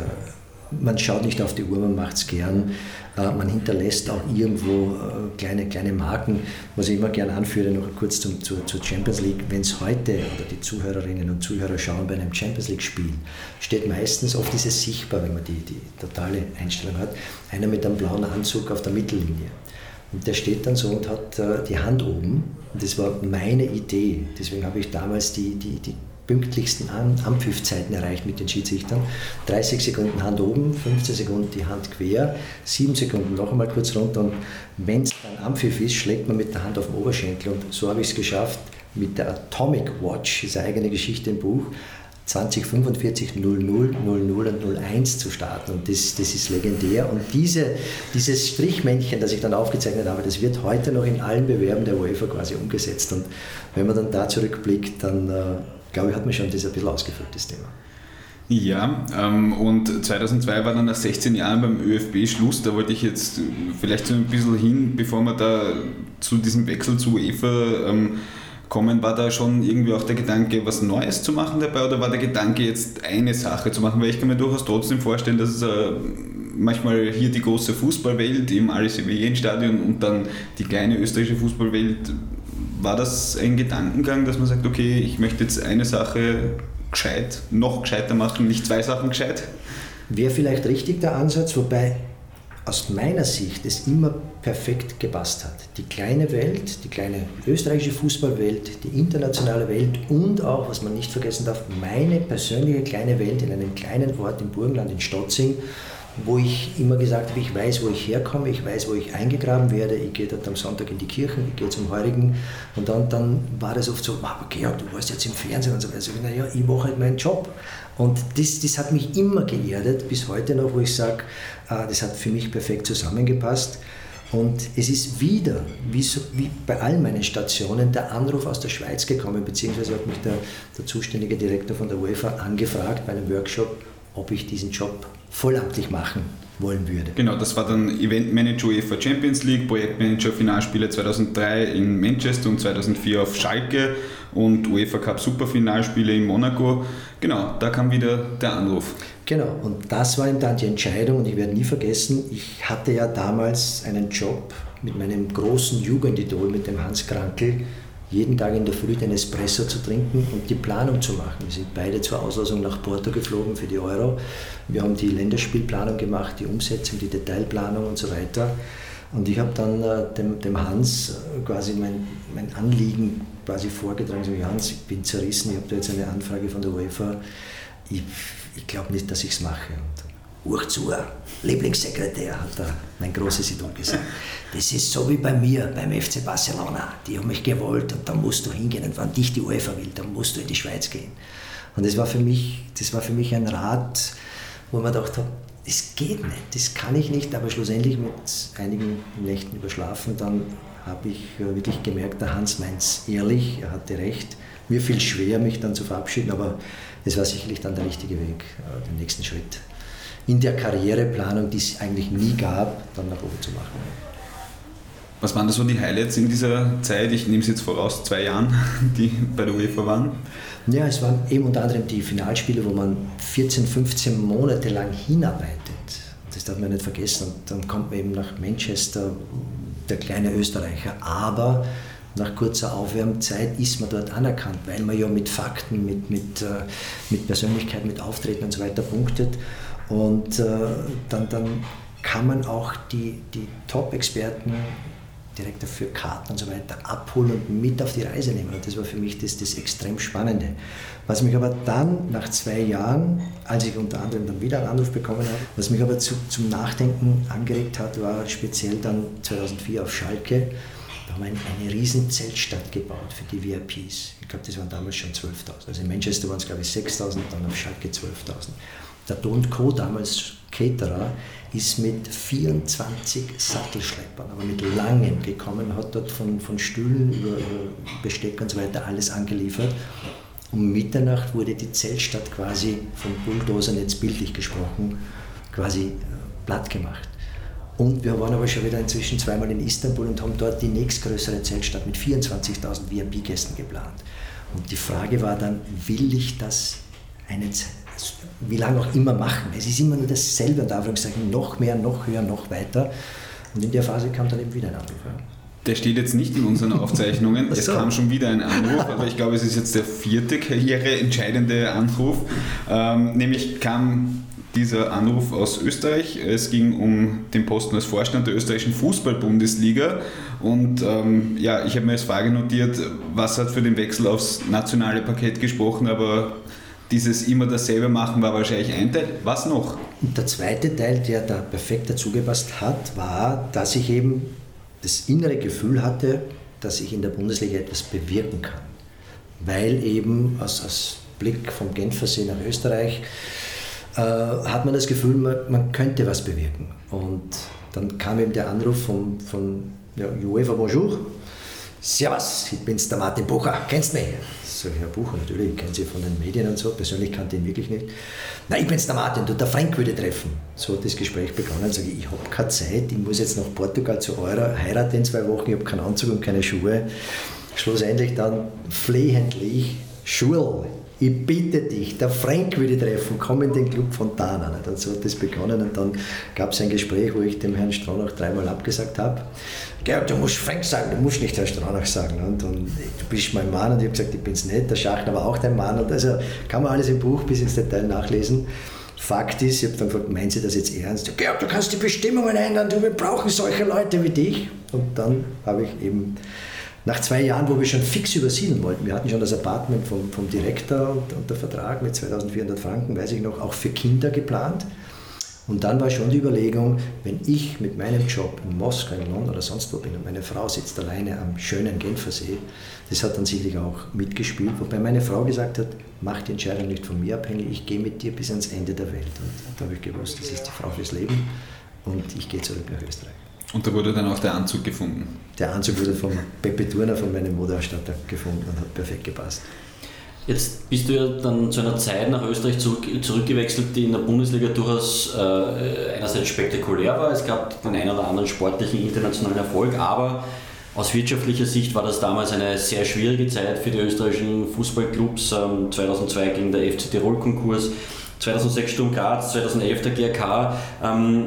man schaut nicht auf die Uhr, man macht es gern. Äh, man hinterlässt auch irgendwo äh, kleine, kleine Marken. Was ich immer gern anführe, noch kurz zum, zur, zur Champions League. Wenn es heute oder die Zuhörerinnen und Zuhörer schauen bei einem Champions League-Spiel, steht meistens, oft ist es sichtbar, wenn man die, die totale Einstellung hat, einer mit einem blauen Anzug auf der Mittellinie. Und der steht dann so und hat äh, die Hand oben. Und das war meine Idee. Deswegen habe ich damals die, die, die pünktlichsten An Anpfiffzeiten erreicht mit den Schiedsrichtern. 30 Sekunden Hand oben, 15 Sekunden die Hand quer, 7 Sekunden noch einmal kurz runter. Und wenn es dann Ampfiff ist, schlägt man mit der Hand auf den Oberschenkel. Und so habe ich es geschafft, mit der Atomic Watch, ist eine eigene Geschichte im Buch, 2045 00 00 und 01 zu starten. Und das, das ist legendär. Und diese, dieses Strichmännchen, das ich dann aufgezeichnet habe, das wird heute noch in allen Bewerben der UEFA quasi umgesetzt. Und wenn man dann da zurückblickt, dann äh, glaube ich, hat man schon das ein bisschen ausgefüllt, das Thema. Ja, ähm, und 2002 war dann nach 16 Jahren beim ÖFB Schluss. Da wollte ich jetzt vielleicht so ein bisschen hin, bevor wir da zu diesem Wechsel zu UEFA ähm, kommen, war da schon irgendwie auch der Gedanke, was Neues zu machen dabei oder war der Gedanke, jetzt eine Sache zu machen? Weil ich kann mir durchaus trotzdem vorstellen, dass es äh, manchmal hier die große Fußballwelt im Alice-Stadion und dann die kleine österreichische Fußballwelt. War das ein Gedankengang, dass man sagt, okay, ich möchte jetzt eine Sache gescheit, noch gescheiter machen, nicht zwei Sachen gescheit? Wäre vielleicht richtig der Ansatz, wobei aus meiner Sicht es immer perfekt gepasst hat. Die kleine Welt, die kleine österreichische Fußballwelt, die internationale Welt und auch, was man nicht vergessen darf, meine persönliche kleine Welt in einem kleinen Ort im Burgenland in Stotzing, wo ich immer gesagt habe, ich weiß, wo ich herkomme, ich weiß, wo ich eingegraben werde, ich gehe dort am Sonntag in die Kirche, ich gehe zum Heurigen und dann, dann war das oft so, aber Georg, du warst jetzt im Fernsehen und so weiter. Also, naja, ich mache halt meinen Job. Und das, das hat mich immer geerdet, bis heute noch, wo ich sage, das hat für mich perfekt zusammengepasst. Und es ist wieder, wie, so, wie, bei allen meinen Stationen, der Anruf aus der Schweiz gekommen, beziehungsweise hat mich der, der zuständige Direktor von der UEFA angefragt bei einem Workshop, ob ich diesen Job vollamtlich machen wollen würde. Genau, das war dann Eventmanager UEFA Champions League, Projektmanager Finalspiele 2003 in Manchester und 2004 auf Schalke und UEFA Cup Superfinalspiele in Monaco. Genau, da kam wieder der Anruf. Genau, und das war eben dann die Entscheidung und ich werde nie vergessen, ich hatte ja damals einen Job mit meinem großen Jugendidol, mit dem Hans Krankel, jeden Tag in der Früh den Espresso zu trinken und die Planung zu machen. Wir sind beide zur Auslosung nach Porto geflogen für die Euro. Wir haben die Länderspielplanung gemacht, die Umsetzung, die Detailplanung und so weiter. Und ich habe dann äh, dem, dem, Hans äh, quasi mein, mein Anliegen quasi vorgetragen. So, Hans, ich bin zerrissen, ich habe da jetzt eine Anfrage von der UEFA. Ich, ich glaube nicht, dass ich es mache. Und zu, Lieblingssekretär, hat da mein großes Idol gesagt. Das ist so wie bei mir beim FC Barcelona. Die haben mich gewollt und da musst du hingehen. Und wenn dich die UEFA will, dann musst du in die Schweiz gehen. Und das war für mich, das war für mich ein Rat, wo man gedacht hat, das geht nicht, das kann ich nicht, aber schlussendlich mit einigen Nächten überschlafen, dann habe ich äh, wirklich gemerkt, der Hans meint es ehrlich, er hatte recht. Mir fiel schwer, mich dann zu verabschieden, aber es war sicherlich dann der richtige Weg, äh, den nächsten Schritt in der Karriereplanung, die es eigentlich nie gab, dann nach oben zu machen. Was waren da so die Highlights in dieser Zeit? Ich nehme es jetzt voraus, zwei Jahren, die bei der UEFA waren. Ja, es waren eben unter anderem die Finalspiele, wo man 14, 15 Monate lang hinarbeitet. Das darf man nicht vergessen. Und dann kommt man eben nach Manchester, der kleine Österreicher. Aber nach kurzer Aufwärmzeit ist man dort anerkannt, weil man ja mit Fakten, mit, mit, äh, mit Persönlichkeit, mit Auftreten und so weiter punktet. Und äh, dann, dann kann man auch die, die Top-Experten direkt dafür Karten und so weiter abholen und mit auf die Reise nehmen. Und das war für mich das, das extrem Spannende. Was mich aber dann nach zwei Jahren, als ich unter anderem dann wieder einen Anruf bekommen habe, was mich aber zu, zum Nachdenken angeregt hat, war speziell dann 2004 auf Schalke. Da haben wir eine, riesen Zeltstadt gebaut für die VIPs. Ich glaube, das waren damals schon 12.000. Also in Manchester waren es, glaube ich, 6.000, dann auf Schalke 12.000. Der Don Co., damals Caterer, ist mit 24 Sattelschleppern, aber mit langen gekommen, hat dort von, von Stühlen über, über Besteck und so weiter alles angeliefert. Um Mitternacht wurde die Zeltstadt quasi von Bulldozern, jetzt bildlich gesprochen, quasi äh, platt gemacht. Und wir waren aber schon wieder inzwischen zweimal in Istanbul und haben dort die nächstgrößere Zeltstadt mit 24.000 VIP-Gästen geplant. Und die Frage war dann, will ich das eine Zeit? wie lange auch immer machen. Es ist immer nur dasselbe, und Anführungszeichen, noch mehr, noch höher, noch weiter. Und in der Phase kam dann eben wieder ein Anruf. Der steht jetzt nicht in unseren Aufzeichnungen. Es kam schon wieder ein Anruf, aber ich glaube, es ist jetzt der vierte karriereentscheidende Anruf. Ähm, nämlich kam dieser Anruf aus Österreich. Es ging um den Posten als Vorstand der österreichischen Fußball-Bundesliga. Und ähm, ja, ich habe mir als Frage notiert, was hat für den Wechsel aufs nationale Parkett gesprochen, aber dieses immer dasselbe machen war wahrscheinlich ein Teil. Was noch? Und der zweite Teil, der da perfekt dazugepasst hat, war, dass ich eben das innere Gefühl hatte, dass ich in der Bundesliga etwas bewirken kann. Weil eben aus, aus Blick vom Genfersee nach Österreich äh, hat man das Gefühl, man, man, könnte was bewirken. Und dann kam eben der Anruf von, von ja, UEFA Bonjour. Servus, ich bin's, der Martin Bucher, kennst du mich? Ich, Herr Bucher, natürlich, ich kenne Sie von den Medien und so, persönlich kannte ihn wirklich nicht. Na, ich bin's der Martin, du, der Frank würde treffen. So hat das Gespräch begonnen. Sag ich, ich habe keine Zeit, ich muss jetzt nach Portugal zu eurer Heirat in zwei Wochen, ich habe keinen Anzug und keine Schuhe. Schlussendlich dann flehentlich, Schul, ich bitte dich, der Frank würde treffen, komm in den Club Fontana. Und so hat das begonnen und dann gab es ein Gespräch, wo ich dem Herrn Stronach dreimal abgesagt habe. Georg, du musst Frank sagen, du musst nicht Herr Stronach sagen. Und, und du bist mein Mann und ich habe gesagt, ich bin es nicht, der Schachner war auch dein Mann. Und also kann man alles im Buch bis ins Detail nachlesen. Fakt ist, ich habe dann gefragt, meinen Sie das jetzt ernst? Georg, du kannst die Bestimmungen ändern, du, wir brauchen solche Leute wie dich. Und dann habe ich eben nach zwei Jahren, wo wir schon fix übersiedeln wollten, wir hatten schon das Apartment vom, vom Direktor und, und der Vertrag mit 2400 Franken, weiß ich noch, auch für Kinder geplant. Und dann war schon die Überlegung, wenn ich mit meinem Job in Moskau, in London oder sonst wo bin und meine Frau sitzt alleine am schönen Genfersee, das hat dann sicherlich auch mitgespielt, wobei meine Frau gesagt hat, mach die Entscheidung nicht von mir abhängig, ich gehe mit dir bis ans Ende der Welt. Und da habe ich gewusst, das ist die Frau fürs Leben und ich gehe zurück nach Österreich. Und da wurde dann auch der Anzug gefunden? Der Anzug wurde von Pepe Turner, von meinem Modeausstatter, gefunden und hat perfekt gepasst. Jetzt bist du ja dann zu einer Zeit nach Österreich zurück, zurückgewechselt, die in der Bundesliga durchaus äh, einerseits spektakulär war. Es gab den einen oder anderen sportlichen internationalen Erfolg, aber aus wirtschaftlicher Sicht war das damals eine sehr schwierige Zeit für die österreichischen Fußballclubs. Ähm, 2002 ging der FC Tirol Konkurs, 2006 Sturm Graz, 2011 der GRK. Ähm,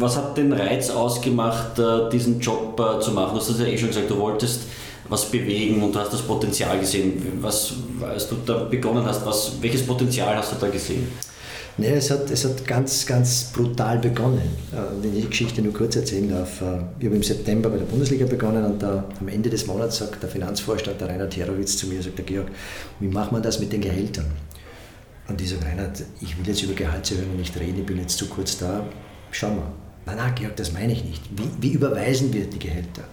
was hat den Reiz ausgemacht, äh, diesen Job äh, zu machen? Du hast ja eh schon gesagt, du wolltest was bewegen und du hast das Potenzial gesehen. Was, als du da begonnen hast, was, welches Potenzial hast du da gesehen? Nee, es hat, es hat ganz, ganz brutal begonnen. Äh, wenn ich die Geschichte nur kurz erzählen darf. Ich habe im September bei der Bundesliga begonnen und da, am Ende des Monats sagt der Finanzvorstand, der Reinhard Herowitz, zu mir, sagt der Georg, wie macht man das mit den Gehältern? Und ich sage, Reinhard, ich will jetzt über Gehaltserhöhungen nicht reden, ich bin jetzt zu kurz da, schau mal. Nein, nein, Georg, das meine ich nicht. Wie, wie überweisen wir die Gehälter?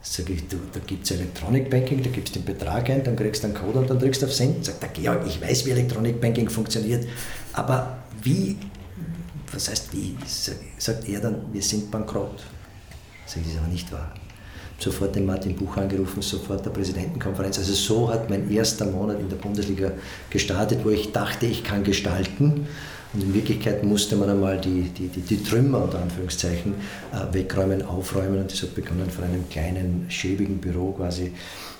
Sag ich, du, da gibt es Electronic Banking, da gibst du den Betrag ein, dann kriegst du einen Code und dann drückst du auf Senden. Sagt der Georg, ich weiß, wie Electronic Banking funktioniert, aber wie, was heißt wie? Sagt er dann, wir sind bankrott. Sag ich, das ist aber nicht wahr. sofort den Martin Buch angerufen, sofort der Präsidentenkonferenz. Also so hat mein erster Monat in der Bundesliga gestartet, wo ich dachte, ich kann gestalten. Und in Wirklichkeit musste man einmal die, die, die, die Trümmer unter Anführungszeichen äh, wegräumen, aufräumen. Und das hat begonnen von einem kleinen, schäbigen Büro quasi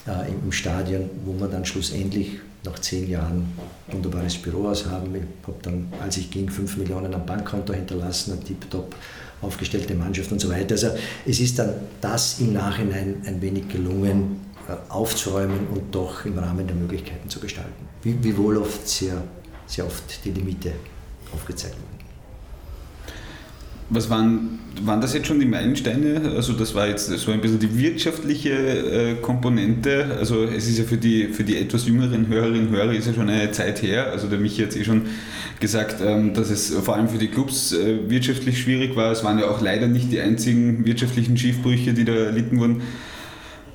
äh, im, Stadion, wo man dann schlussendlich nach zehn Jahren ein wunderbares Bürohaus haben. Ich habe dann, als ich ging, fünf Millionen am Bankkonto hinterlassen, eine tiptop aufgestellte Mannschaft und so weiter. Also es ist dann das im Nachhinein ein wenig gelungen, äh, aufzuräumen und doch im Rahmen der Möglichkeiten zu gestalten. Wie, wie wohl oft sehr, sehr oft die Limite aufgezeigt werden. Was waren, waren das jetzt schon die Meilensteine? Also das war jetzt so ein bisschen die wirtschaftliche äh, Komponente. Also es ist ja für die, für die etwas jüngeren Hörerinnen und Hörer ist ja schon eine Zeit her. Also der Michi hat eh schon gesagt, ähm, dass es vor allem für die Clubs äh, wirtschaftlich schwierig war. Es waren ja auch leider nicht die einzigen wirtschaftlichen Schiefbrüche, die da erlitten wurden.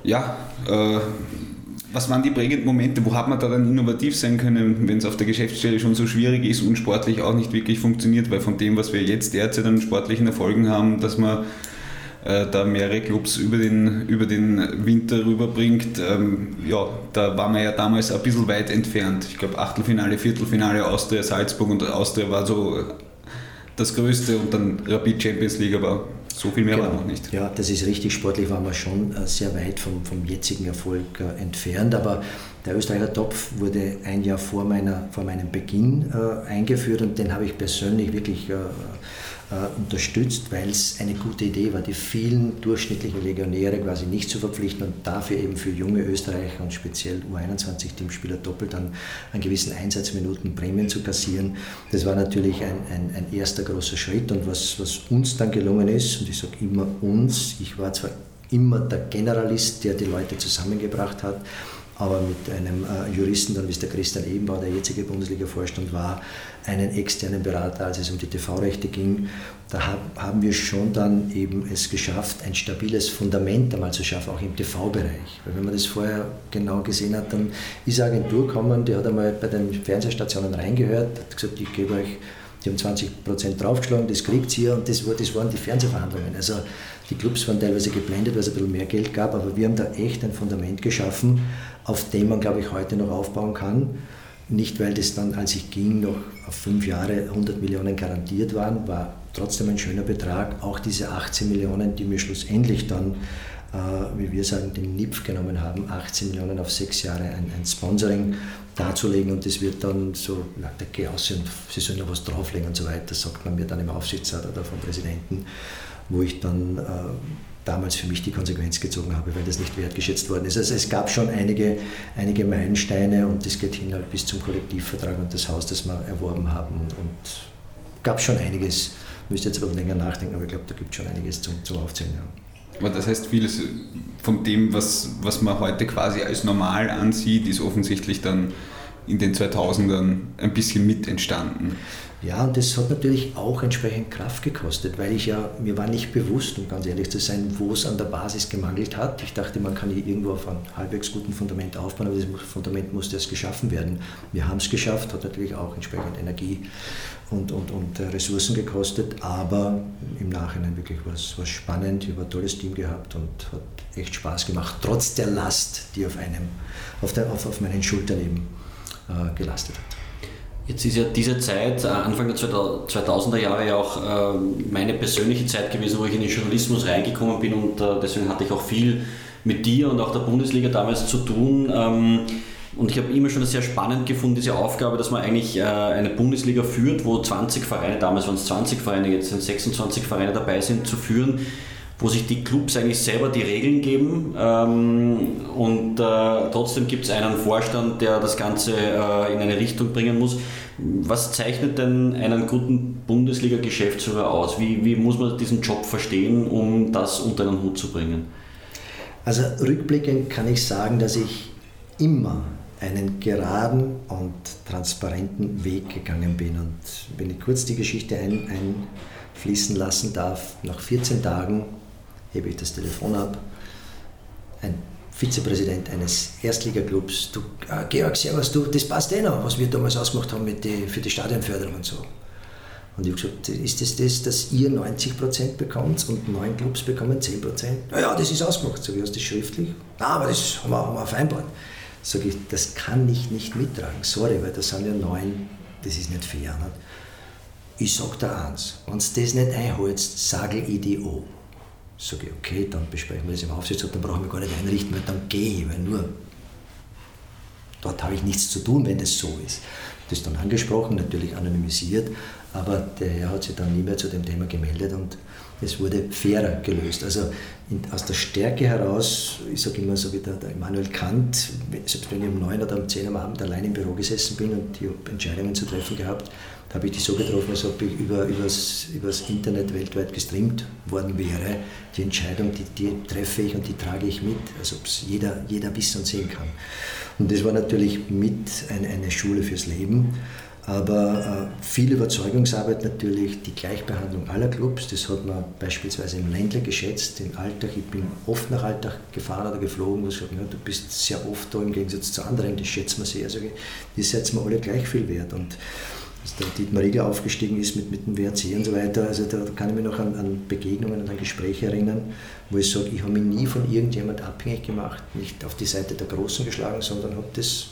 Ja, äh, was waren die prägenden Momente? Wo hat man da dann innovativ sein können, wenn es auf der Geschäftsstelle schon so schwierig ist und sportlich auch nicht wirklich funktioniert? Weil von dem, was wir jetzt derzeit an sportlichen Erfolgen haben, dass man äh, da mehrere Clubs über den, über den Winter rüberbringt, ähm, ja, da war man ja damals ein bisschen weit entfernt. Ich glaube, Achtelfinale, Viertelfinale, Austria, Salzburg und Austria war so das Größte und dann Rapid Champions League, aber so viel mehr genau. war noch nicht. Ja, das ist richtig. Sportlich waren wir schon äh, sehr weit vom, vom jetzigen Erfolg äh, entfernt, aber der Österreicher Topf wurde ein Jahr vor, meiner, vor meinem Beginn äh, eingeführt und den habe ich persönlich wirklich äh, äh, unterstützt, weil es eine gute Idee war, die vielen durchschnittlichen Legionäre quasi nicht zu verpflichten und dafür eben für junge Österreicher und speziell U21-Teamspieler doppelt an, an gewissen Einsatzminuten Prämien zu kassieren. Das war natürlich ein, ein, ein erster großer Schritt und was, was uns dann gelungen ist, und ich sage immer uns, ich war zwar immer der Generalist, der die Leute zusammengebracht hat, aber mit einem äh, Juristen, dann der Christian Ebenbau, der jetzige Bundesliga-Vorstand war, einen externen Berater, als es um die TV-Rechte ging. Da haben wir schon dann eben es geschafft, ein stabiles Fundament einmal zu schaffen, auch im TV-Bereich. Weil wenn man das vorher genau gesehen hat, dann ist eine Agentur gekommen, die hat einmal bei den Fernsehstationen reingehört, hat gesagt, ich gebe euch, die haben 20 Prozent draufgeschlagen, das kriegt ihr und das, das waren die Fernsehverhandlungen. Also die Clubs waren teilweise geblendet, weil es ein bisschen mehr Geld gab, aber wir haben da echt ein Fundament geschaffen, auf dem man, glaube ich, heute noch aufbauen kann. Nicht, weil das dann, als ich ging, noch auf fünf Jahre 100 Millionen garantiert waren, war trotzdem ein schöner Betrag. Auch diese 18 Millionen, die mir schlussendlich dann, wie wir sagen, den NIPF genommen haben, 18 Millionen auf sechs Jahre ein, ein Sponsoring darzulegen und das wird dann so, na, der geh aus und sie sollen noch was drauflegen und so weiter, sagt man mir dann im Aufsichtsrat oder vom Präsidenten, wo ich dann äh, damals für mich die Konsequenz gezogen habe, weil das nicht wertgeschätzt worden ist. Also es gab schon einige, einige Meilensteine und das geht hin halt bis zum Kollektivvertrag und das Haus, das wir erworben haben und, und gab schon einiges. Müsste jetzt bisschen länger nachdenken, aber ich glaube, da gibt es schon einiges zum, zum Aufzählen. Ja. Aber das heißt, vieles von dem, was, was man heute quasi als normal ansieht, ist offensichtlich dann in den 2000ern ein bisschen mit entstanden. Ja, und das hat natürlich auch entsprechend Kraft gekostet, weil ich ja, mir war nicht bewusst, um ganz ehrlich zu sein, wo es an der Basis gemangelt hat. Ich dachte, man kann hier irgendwo auf einem halbwegs guten Fundament aufbauen, aber das Fundament musste erst geschaffen werden. Wir haben es geschafft, hat natürlich auch entsprechend Energie und, und, und äh, Ressourcen gekostet, aber im Nachhinein wirklich was, was spannend. Ich habe ein tolles Team gehabt und hat echt Spaß gemacht, trotz der Last, die auf, einem, auf, der, auf, auf meinen Schultern eben äh, gelastet hat. Jetzt ist ja diese Zeit, äh, Anfang der 2000er Jahre, ja auch äh, meine persönliche Zeit gewesen, wo ich in den Journalismus reingekommen bin und deswegen hatte ich auch viel mit dir und auch der Bundesliga damals zu tun. Und ich habe immer schon sehr spannend gefunden, diese Aufgabe, dass man eigentlich eine Bundesliga führt, wo 20 Vereine, damals waren es 20 Vereine, jetzt sind 26 Vereine dabei sind, zu führen wo sich die Clubs eigentlich selber die Regeln geben ähm, und äh, trotzdem gibt es einen Vorstand, der das Ganze äh, in eine Richtung bringen muss. Was zeichnet denn einen guten Bundesliga-Geschäftsführer aus? Wie, wie muss man diesen Job verstehen, um das unter einen Hut zu bringen? Also rückblickend kann ich sagen, dass ich immer einen geraden und transparenten Weg gegangen bin. Und wenn ich kurz die Geschichte ein, einfließen lassen darf, nach 14 Tagen hebe ich das Telefon ab. Ein Vizepräsident eines Erstligaklubs, du, äh, Georg, servus, du, das passt eh noch, was wir damals ausgemacht haben mit die, für die Stadionförderung und so. Und ich habe gesagt, ist das das, dass ihr 90% bekommt und neun Clubs bekommen 10%? Naja, das ist ausgemacht. Sag ich, hast du das schriftlich? Ja, aber das haben wir, haben wir vereinbart. Sag ich, das kann ich nicht mittragen. Sorry, weil das sind ja neun, das ist nicht fair. Nicht? Ich sage dir eins, wenn du das nicht einholst, sage ich die an. Sage ich, okay, dann besprechen wir das im Aufsichtsrat, dann brauchen wir gar nicht einrichten, weil dann gehe ich, weil nur dort habe ich nichts zu tun, wenn das so ist. Das ist dann angesprochen, natürlich anonymisiert, aber der Herr hat sich dann nie mehr zu dem Thema gemeldet und es wurde fairer gelöst. Also in, aus der Stärke heraus, ich sage immer so wie der, der Immanuel Kant, selbst wenn ich um 9 oder um 10 am Abend allein im Büro gesessen bin und die Entscheidungen zu treffen gehabt, habe ich die so getroffen, als ob ich über, übers, übers Internet weltweit gestreamt worden wäre. Die Entscheidung, die, die treffe ich und die trage ich mit, als ob es jeder, jeder wissen und sehen kann. Und das war natürlich mit eine, eine Schule fürs Leben. Aber äh, viel Überzeugungsarbeit natürlich, die Gleichbehandlung aller Clubs, das hat man beispielsweise im Ländler geschätzt, im Alltag. Ich bin oft nach Alltag gefahren oder geflogen, wo ich gesagt ja, du bist sehr oft da im Gegensatz zu anderen, das schätzen wir sehr. Also, die setzen wir alle gleich viel wert. Und dass der Dietmar Riegel aufgestiegen ist mit, mit dem WRC und so weiter. Also da, kann ich mich noch an, an Begegnungen und an Gespräche erinnern, wo ich sage, ich habe mich nie von irgendjemand abhängig gemacht, nicht auf die Seite der Großen geschlagen, sondern habe das,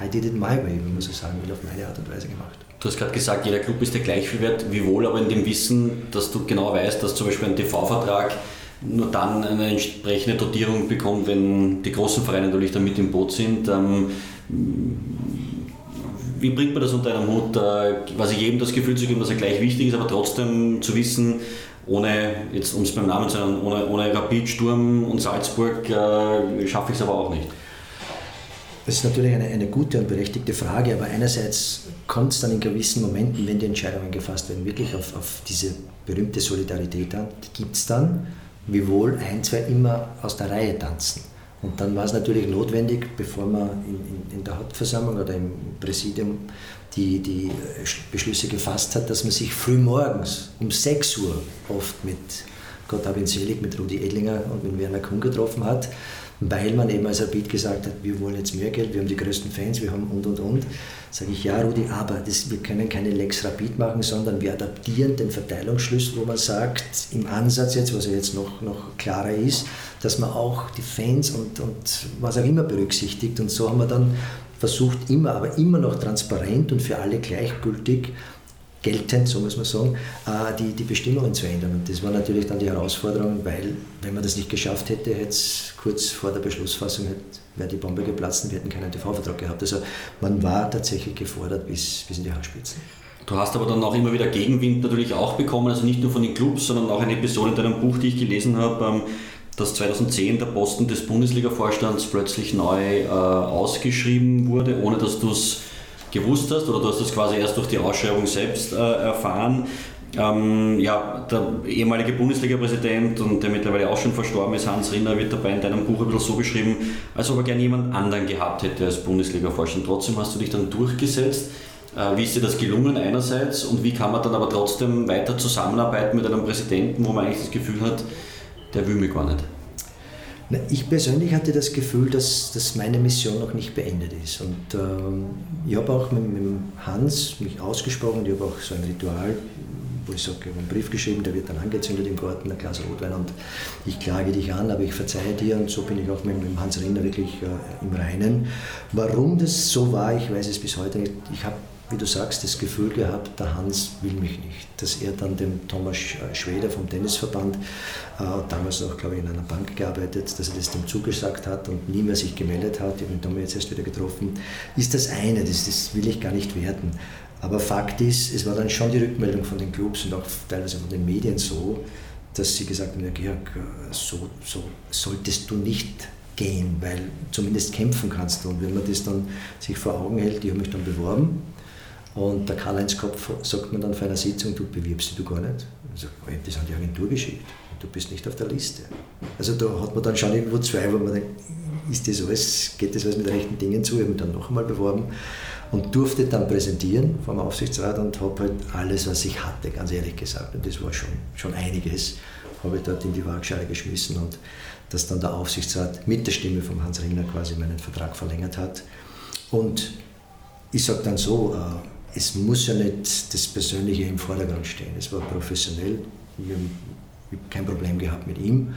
I did it my way, wenn man so sagen will, auf meine Art und Weise gemacht. Du hast gerade gesagt, jeder Club ist der gleich viel wert, wiewohl aber in dem Wissen, dass du genau weißt, dass zum Beispiel ein TV-Vertrag nur dann eine entsprechende Dotierung bekommt, wenn die großen Vereine natürlich da mit im Boot sind. Ähm, wie bringt man das unter einem Hut, quasi jedem das Gefühl zu geben, dass er gleich wichtig ist, aber trotzdem zu wissen, ohne, jetzt um es beim Namen zu nennen, ohne, ohne Rapid, Sturm und Salzburg äh, schaffe ich es aber auch nicht? Das ist natürlich eine, eine gute und berechtigte Frage, aber einerseits kommt es dann in gewissen Momenten, wenn die Entscheidungen gefasst werden, wirklich auf, auf diese berühmte Solidarität an. Die gibt es dann, wiewohl ein, zwei immer aus der Reihe tanzen. Und dann war es natürlich notwendig, bevor man in, in, in, der Hauptversammlung oder im Präsidium die, die Beschlüsse gefasst hat, dass man sich früh morgens um 6 Uhr oft mit Gott hab ihn selig, mit Rudi Edlinger und mit Werner Kuhn getroffen hat weil man eben als Rapid gesagt hat, wir wollen jetzt mehr Geld, wir haben die größten Fans, wir haben und und und, sage ich, ja Rudi, aber das, wir können keine Lex Rapid machen, sondern wir adaptieren den Verteilungsschlüssel, wo man sagt, im Ansatz jetzt, was ja jetzt noch, noch klarer ist, dass man auch die Fans und, und was auch immer berücksichtigt. Und so haben wir dann versucht, immer, aber immer noch transparent und für alle gleichgültig geltend, so muss man sagen, äh, die, die Bestimmungen zu ändern. Und das war natürlich dann die Herausforderung, weil wenn man das nicht geschafft hätte, hätte es kurz vor der Beschlussfassung wäre die Bombe geplatzt und wir hätten keinen TV-Vertrag gehabt. Also man war tatsächlich gefordert bis, bis in die Haarspitzen. Du hast aber dann auch immer wieder Gegenwind natürlich auch bekommen, also nicht nur von den Clubs, sondern auch eine Episode in deinem Buch, die ich gelesen habe, ähm, dass 2010 der Posten des Bundesliga-Vorstands plötzlich neu äh, ausgeschrieben wurde, ohne dass du es gewusst hast oder du hast das quasi erst durch die Ausschreibung selbst äh, erfahren. Ähm, ja, der ehemalige Bundesliga-Präsident und der mittlerweile auch schon verstorben ist, Hans Rinner, wird dabei in deinem Buch ein bisschen so beschrieben, als ob er gerne jemand anderen gehabt hätte als Bundesliga-Vorstand. Trotzdem hast du dich dann durchgesetzt. Äh, wie ist dir das gelungen einerseits und wie kann man dann aber trotzdem weiter zusammenarbeiten mit einem Präsidenten, wo man eigentlich das Gefühl hat, der will mich gar nicht? Ich persönlich hatte das Gefühl, dass, dass meine Mission noch nicht beendet ist. Und ähm, ich habe auch mit, mit Hans mich ausgesprochen, ich habe auch so ein Ritual, wo ich sage, ich habe einen Brief geschrieben, der wird dann angezündet im Garten, ein Glas Rotwein und ich klage dich an, aber ich verzeihe dir und so bin ich auch mit, mit Hans Rinner wirklich äh, im Reinen. Warum das so war, ich weiß es bis heute nicht. Ich habe wie du sagst, das Gefühl gehabt, der Hans will mich nicht. Dass er dann dem Thomas Schweder vom Tennisverband, äh, damals noch, glaube ich, in einer Bank gearbeitet, dass er das dem zugesagt hat und nie mehr sich gemeldet hat, ich habe den Thomas jetzt erst wieder getroffen, ist das eine, das, das will ich gar nicht werten. Aber Fakt ist, es war dann schon die Rückmeldung von den Clubs und auch teilweise von den Medien so, dass sie gesagt haben, ja Georg, äh, so, so solltest du nicht gehen, weil zumindest kämpfen kannst du. Und wenn man das dann sich vor Augen hält, die haben mich dann beworben, und der Karl-Heinz Kopf sagt mir dann vor einer Sitzung, du bewirbst dich du gar nicht. Ich sage, das an die Agentur geschickt. Du bist nicht auf der Liste. Also da hat man dann schon irgendwo zwei, wo man denkt, ist das alles, geht das alles mit rechten Dingen zu? Ich habe mich dann noch einmal beworben und durfte dann präsentieren vom Aufsichtsrat und habe halt alles, was ich hatte, ganz ehrlich gesagt, und das war schon, schon einiges, habe ich dort in die Waagschale geschmissen und dass dann der Aufsichtsrat mit der Stimme von Hans Ringner quasi meinen Vertrag verlängert hat. Und ich sage dann so, äh, es muss ja nicht das Persönliche im Vordergrund stehen. Es war professionell. Ich habe kein Problem gehabt mit ihm.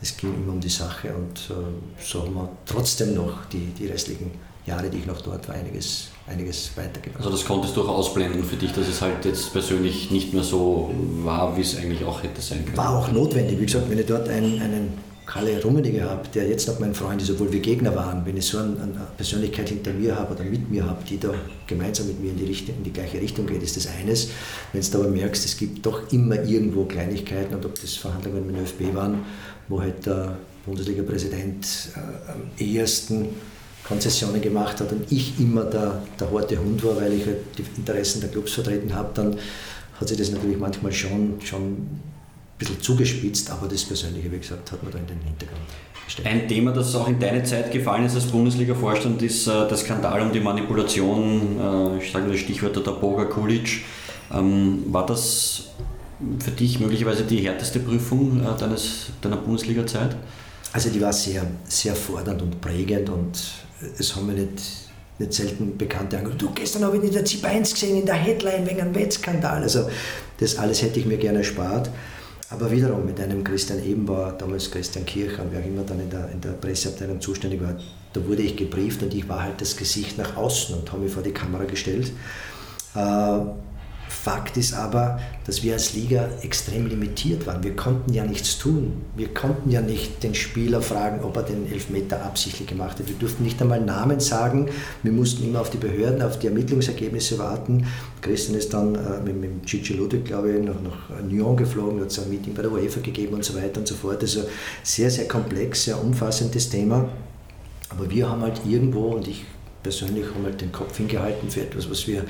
Es ging immer um die Sache und äh, so haben wir trotzdem noch die, die restlichen Jahre, die ich noch dort war, einiges, einiges weitergebracht. Also das konntest du auch ausblenden für dich, dass es halt jetzt persönlich nicht mehr so war, wie es eigentlich auch hätte sein können. War auch notwendig. Wie gesagt, wenn ich dort einen, einen Kalle Rummenigge habe, der jetzt noch mein Freund ist, obwohl wir Gegner waren, wenn ich so eine, eine Persönlichkeit hinter mir habe oder mit mir habe, die da gemeinsam mit mir in die, Richtung, in die gleiche Richtung geht, ist das eines. Wenn du aber merkst, es gibt doch immer irgendwo Kleinigkeiten und ob das Verhandlungen mit dem ÖFB waren, wo halt der Bundesliga-Präsident äh, am ehesten Konzessionen gemacht hat und ich immer der, der harte Hund war, weil ich halt die Interessen der Clubs vertreten habe, dann hat sich das natürlich manchmal schon, schon bisschen zugespitzt, aber das Persönliche, wie gesagt, hat man da in den Hintergrund gestellt. Ein Thema, das auch in deine Zeit gefallen ist als Bundesliga-Vorstand, ist äh, der Skandal um die Manipulation, äh, ich sage nur das Stichwort der Boga Kulic. Ähm, war das für dich möglicherweise die härteste Prüfung äh, deines, deiner Bundesliga-Zeit? Also die war sehr, sehr fordernd und prägend und es haben wir nicht, nicht selten Bekannte angerufen, du, gestern habe ich in der ZIP 1 gesehen, in der Headline wegen einem Wettskandal. Also das alles hätte ich mir gerne erspart. Aber wiederum mit einem Christian Ebenbauer, damals Christian Kircher, wer immer dann in der, in der Presseabteilung zuständig war, da wurde ich gebrieft und ich war halt das Gesicht nach außen und habe mich vor die Kamera gestellt. Äh, Fakt ist aber, dass wir als Liga extrem limitiert waren. Wir konnten ja nichts tun. Wir konnten ja nicht den Spieler fragen, ob er den Elfmeter absichtlich gemacht hat. Wir durften nicht einmal Namen sagen. Wir mussten immer auf die Behörden, auf die Ermittlungsergebnisse warten. Christian ist dann äh, mit, mit Gigi Ludwig, glaube ich, noch nach Nyon geflogen, hat es ein Meeting bei der UEFA gegeben und so weiter und so fort. Also sehr, sehr komplex, sehr umfassendes Thema. Aber wir haben halt irgendwo, und ich persönlich haben halt den Kopf hingehalten für etwas, was wir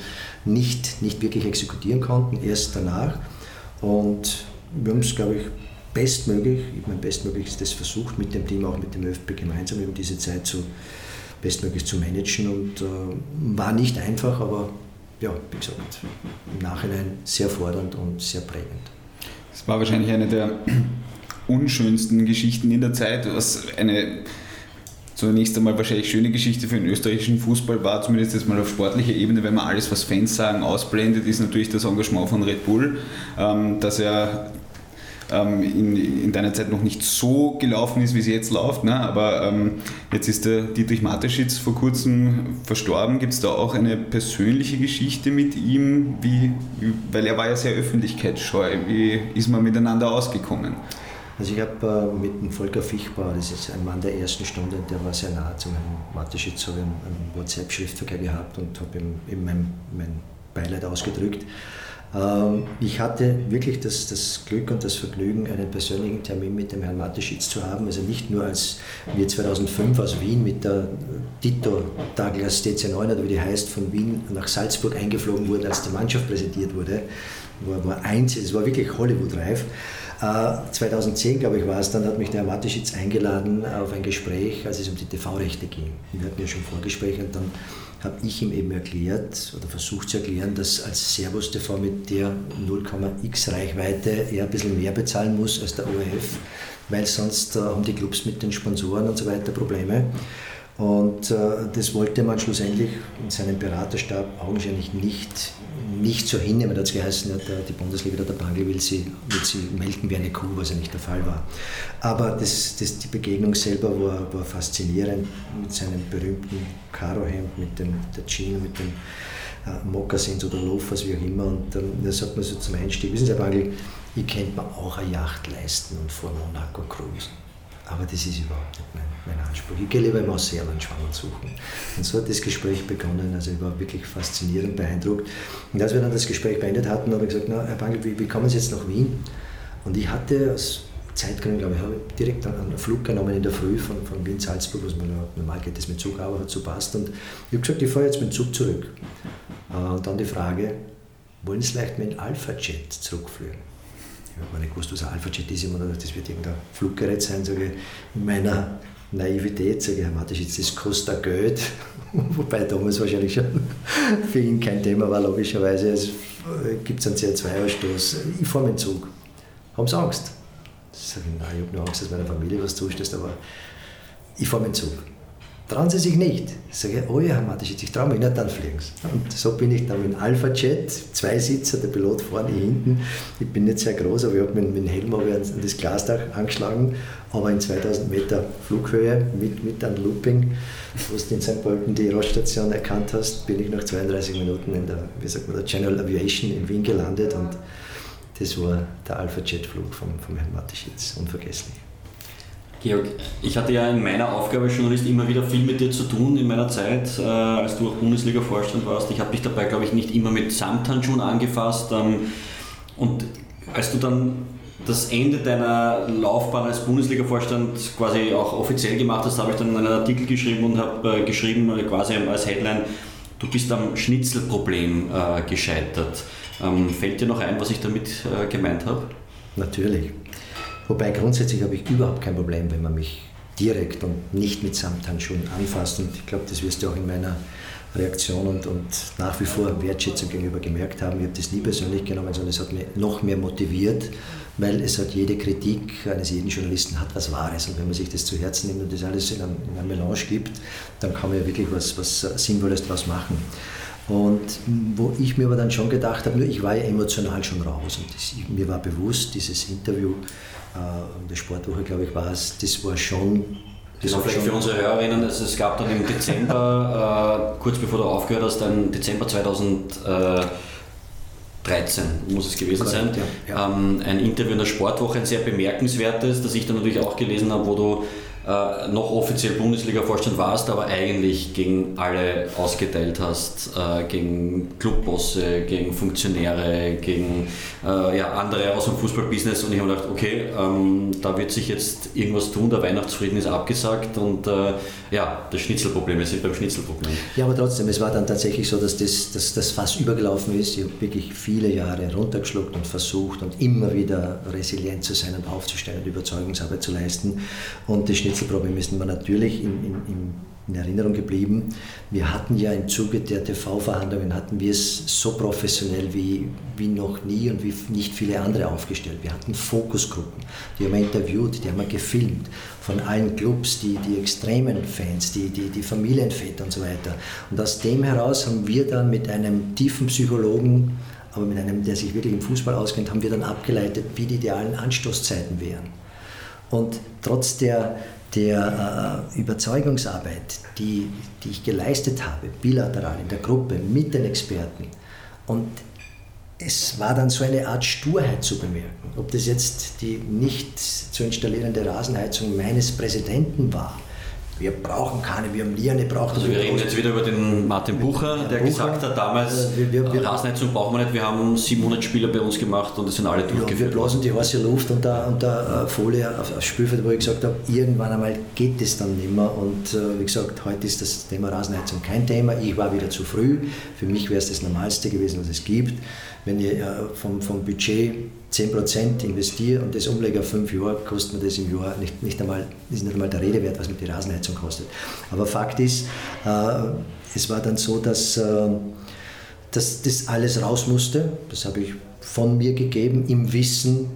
nicht, nicht wirklich exekutieren konnten, erst danach. Und wir haben es, glaube ich, bestmöglich, ich meine, bestmöglichstes versucht, mit dem Team, auch mit dem ÖFB gemeinsam eben diese Zeit zu, bestmöglich zu managen und äh, war nicht einfach, aber ja, wie gesagt, im Nachhinein sehr fordernd und sehr prägend. Es war wahrscheinlich eine der unschönsten Geschichten in der Zeit, was eine zunächst einmal wahrscheinlich schöne Geschichte für den österreichischen Fußball war, zumindest jetzt mal auf sportlicher Ebene, wenn man alles, was Fans sagen, ausblendet, ist natürlich das Engagement von Red Bull, ähm, dass er ähm, in, in deiner Zeit noch nicht so gelaufen ist, wie es jetzt läuft. Ne? Aber ähm, jetzt ist der Dietrich Mateschitz vor kurzem verstorben. Gibt es da auch eine persönliche Geschichte mit ihm? Wie, weil er war ja sehr öffentlichkeitsscheu. Wie ist man miteinander ausgekommen? Also ich habe äh, mit dem Volker Fichbauer, das ist ein Mann der ersten Stunde, der war sehr nah zu Herrn Mateschitz, habe einen, einen WhatsApp-Schriftverkehr gehabt und habe ihm, ihm mein, mein Beileid ausgedrückt. Ähm, ich hatte wirklich das, das, Glück und das Vergnügen, einen persönlichen Termin mit dem Herrn Mateschitz zu haben. Also nicht nur als wir 2005 aus Wien mit der Tito Douglas DC9 oder wie die heißt, von Wien nach Salzburg eingeflogen wurden, als die Mannschaft präsentiert wurde. War, war eins, es war wirklich Hollywood-reif. 2010, äh, glaube ich, war es, dann hat mich der Herr Mateschitz eingeladen auf ein Gespräch, als es um die TV-Rechte ging. Wir hatten ja schon Vorgespräche und dann habe ich ihm eben erklärt oder versucht zu erklären, dass als Servus TV mit der 0,x Reichweite er ein bisschen mehr bezahlen muss als der ORF, weil sonst äh, haben die Clubs mit den Sponsoren und so weiter Probleme. Und äh, das wollte man schlussendlich in seinem Beraterstab augenscheinlich nicht nicht so hinnehmen. Hat es geheißen, die Bundesliga, der Bangel will sie, will sie melken wie eine Kuh, was ja nicht der Fall war. Aber das, das, die Begegnung selber war, war faszinierend mit seinem berühmten Karohemd, mit dem der Jeans, mit den äh, Mokassins oder Loafers, wie auch immer. Und ähm, da sagt man so zum Einstieg, wissen Sie, Herr Bangel, ich könnte mir auch eine Yacht leisten und vor Monaco cruisen. Aber das ist überhaupt nicht mein, mein Anspruch. Ich gehe lieber im Ausseerland schwanger suchen. Und so hat das Gespräch begonnen. Also ich war wirklich faszinierend beeindruckt. Und als wir dann das Gespräch beendet hatten, habe ich gesagt, na, Herr Bangel, wie, wie kommen Sie jetzt nach Wien? Und ich hatte aus Zeitgründen, glaube ich, habe ich direkt einen Flug genommen in der Früh von, von Wien Salzburg, was man normal geht das mit Zug, aber hat so passt. Und ich habe gesagt, ich fahre jetzt mit dem Zug zurück. Äh, und dann die Frage, wollen Sie vielleicht mit dem Alpha-Jet zurückfliegen? ich habe nicht gewusst, was ein Alpha-Jet ist, oder das wird irgendein Fluggerät sein, sage ich, in meiner Naivität, sage ich, Herr Mateschitz, das kostet Geld, wobei damals wahrscheinlich schon für ihn kein Thema war, logischerweise, es gibt einen CO2-Ausstoß, ich fahre mit dem Zug. Haben Sie Angst? Sag ich, nein, ich habe nur Angst, dass meiner Familie was zustößt, aber ich fahre mit dem Zug. Trauen Sie sich nicht. Ich sage, oh ja, Herr Mateschitz, ich traue mich nicht, dann fliegen Sie. Und so bin ich dann mit dem Alpha-Jet, zwei Sitzer, der Pilot vorne, hinten. Ich bin nicht sehr groß, aber ich habe mit, mit dem Helm an das Glasdach angeschlagen, aber in 2000 Meter Flughöhe mit, mit einem Looping, wo du in St. Pölten die Roststation erkannt hast, bin ich nach 32 Minuten in der, wie sagt man, der General Aviation in Wien gelandet und das war der Alpha-Jet-Flug vom, vom Herrn Mateschitz, unvergesslich. Georg, ich hatte ja in meiner Aufgabe als Journalist immer wieder viel mit dir zu tun in meiner Zeit, äh, als du auch Bundesliga-Vorstand warst. Ich habe dich dabei, glaube ich, nicht immer mit Samthandschuhen angefasst. Ähm, und als du dann das Ende deiner Laufbahn als Bundesliga-Vorstand quasi auch offiziell gemacht hast, habe ich dann einen Artikel geschrieben und habe äh, geschrieben, äh, quasi als Headline, du bist am Schnitzelproblem äh, gescheitert. Ähm, fällt dir noch ein, was ich damit äh, gemeint habe? Natürlich. Wobei grundsätzlich habe ich überhaupt kein Problem, wenn man mich direkt und nicht mit Samthandschuhen anfasst. Und ich glaube, das wirst du auch in meiner Reaktion und, und nach wie vor Wertschätzung gegenüber gemerkt haben. Ich habe das nie persönlich genommen, sondern es hat mich noch mehr motiviert, weil es hat jede Kritik eines jeden Journalisten hat was Wahres. Und wenn man sich das zu Herzen nimmt und das alles in einem, in einem Melange gibt, dann kann man ja wirklich was, was Sinnvolles daraus machen. Und wo ich mir aber dann schon gedacht habe, nur ich war ja emotional schon raus und das, mir war bewusst, dieses Interview äh, in der Sportwoche, glaube ich, war es, das war schon. Das genau, vielleicht für unsere Hörerinnen, also es gab dann im Dezember, äh, kurz bevor du aufgehört hast, im Dezember 2013 muss es gewesen sein, ja, ja. Ähm, ein Interview in der Sportwoche, ein sehr bemerkenswertes, das ich dann natürlich auch gelesen habe, wo du äh, noch offiziell Bundesliga-Vorstand warst, aber eigentlich gegen alle ausgeteilt hast, äh, gegen Clubbosse, gegen Funktionäre, gegen äh, ja, andere aus dem Fußballbusiness und ich habe gedacht, okay, ähm, da wird sich jetzt irgendwas tun, der Weihnachtsfrieden ist abgesagt und äh, ja, das Schnitzelproblem, wir sind beim Schnitzelproblem. Ja, aber trotzdem, es war dann tatsächlich so, dass das, dass das fast übergelaufen ist. Ich habe wirklich viele Jahre runtergeschluckt und versucht und immer wieder resilient zu sein und aufzustellen und Überzeugungsarbeit zu leisten und das Schnitzelproblem ist mir natürlich in, in, in Erinnerung geblieben. Wir hatten ja im Zuge der TV-Verhandlungen hatten wir es so professionell wie, wie noch nie und wie nicht viele andere aufgestellt. Wir hatten Fokusgruppen, die haben wir interviewt, die haben wir gefilmt von allen Clubs, die, die extremen Fans, die, die, die Familienväter und so weiter. Und aus dem heraus haben wir dann mit einem tiefen Psychologen, aber mit einem, der sich wirklich im Fußball auskennt, haben wir dann abgeleitet, wie die idealen Anstoßzeiten wären. Und trotz der, der äh, Überzeugungsarbeit, die, die ich geleistet habe, bilateral in der Gruppe mit den Experten, und es war dann so eine Art Sturheit zu bemerken. Ob das jetzt die nicht zu installierende Rasenheizung meines Präsidenten war wir brauchen keine, wir haben nie eine braucht. Also wir reden jetzt wieder über den Martin Bucher, der Bucher, gesagt hat damals, wir, wir, wir, Rasenheizung brauchen wir nicht, wir haben 700 Spieler bei uns gemacht und es sind alle durchgeführt. Ja, wir blasen die heiße Luft und der, und der Folie auf, aufs Spielfeld, wo ich gesagt habe, irgendwann einmal geht es dann nicht mehr und äh, wie gesagt, heute ist das Thema Rasenheizung kein Thema, ich war wieder zu früh, für mich wäre es das Normalste gewesen, was es gibt. Wenn ich äh, vom, vom Budget 10% investiere und das umlege auf fünf Jahre, kostet mir das im Jahr nicht, nicht einmal, ist nicht einmal der Rede wert, was mir die Rasenheizung kostet. Aber Fakt ist, äh, es war dann so, dass, äh, dass das alles raus musste. Das habe ich von mir gegeben, im Wissen,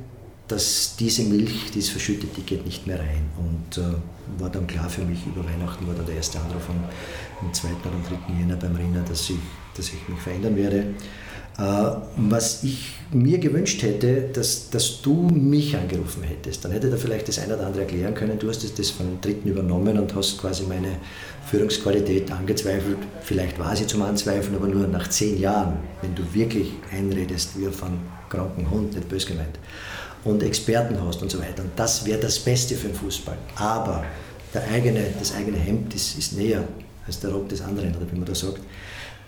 dass diese Milch, die ist verschüttet, die geht nicht mehr rein. Und äh, war dann klar für mich, über Weihnachten war dann der erste Anruf am, am 2. oder am 3. Jänner beim Rinner, dass ich, dass ich mich verändern werde. Äh, was ich mir gewünscht hätte, dass, dass du mich angerufen hättest, dann hätte er vielleicht das eine oder andere erklären können. Du hast das von den Dritten übernommen und hast quasi meine Führungsqualität angezweifelt. Vielleicht war sie zum Anzweifeln, aber nur nach zehn Jahren, wenn du wirklich einredest, wie von kranken Hund, nicht bös gemeint, und Experten hast und so weiter. Und das wäre das Beste für den Fußball. Aber der eigene, das eigene Hemd ist, ist näher als der Rock des anderen, oder wie man da sagt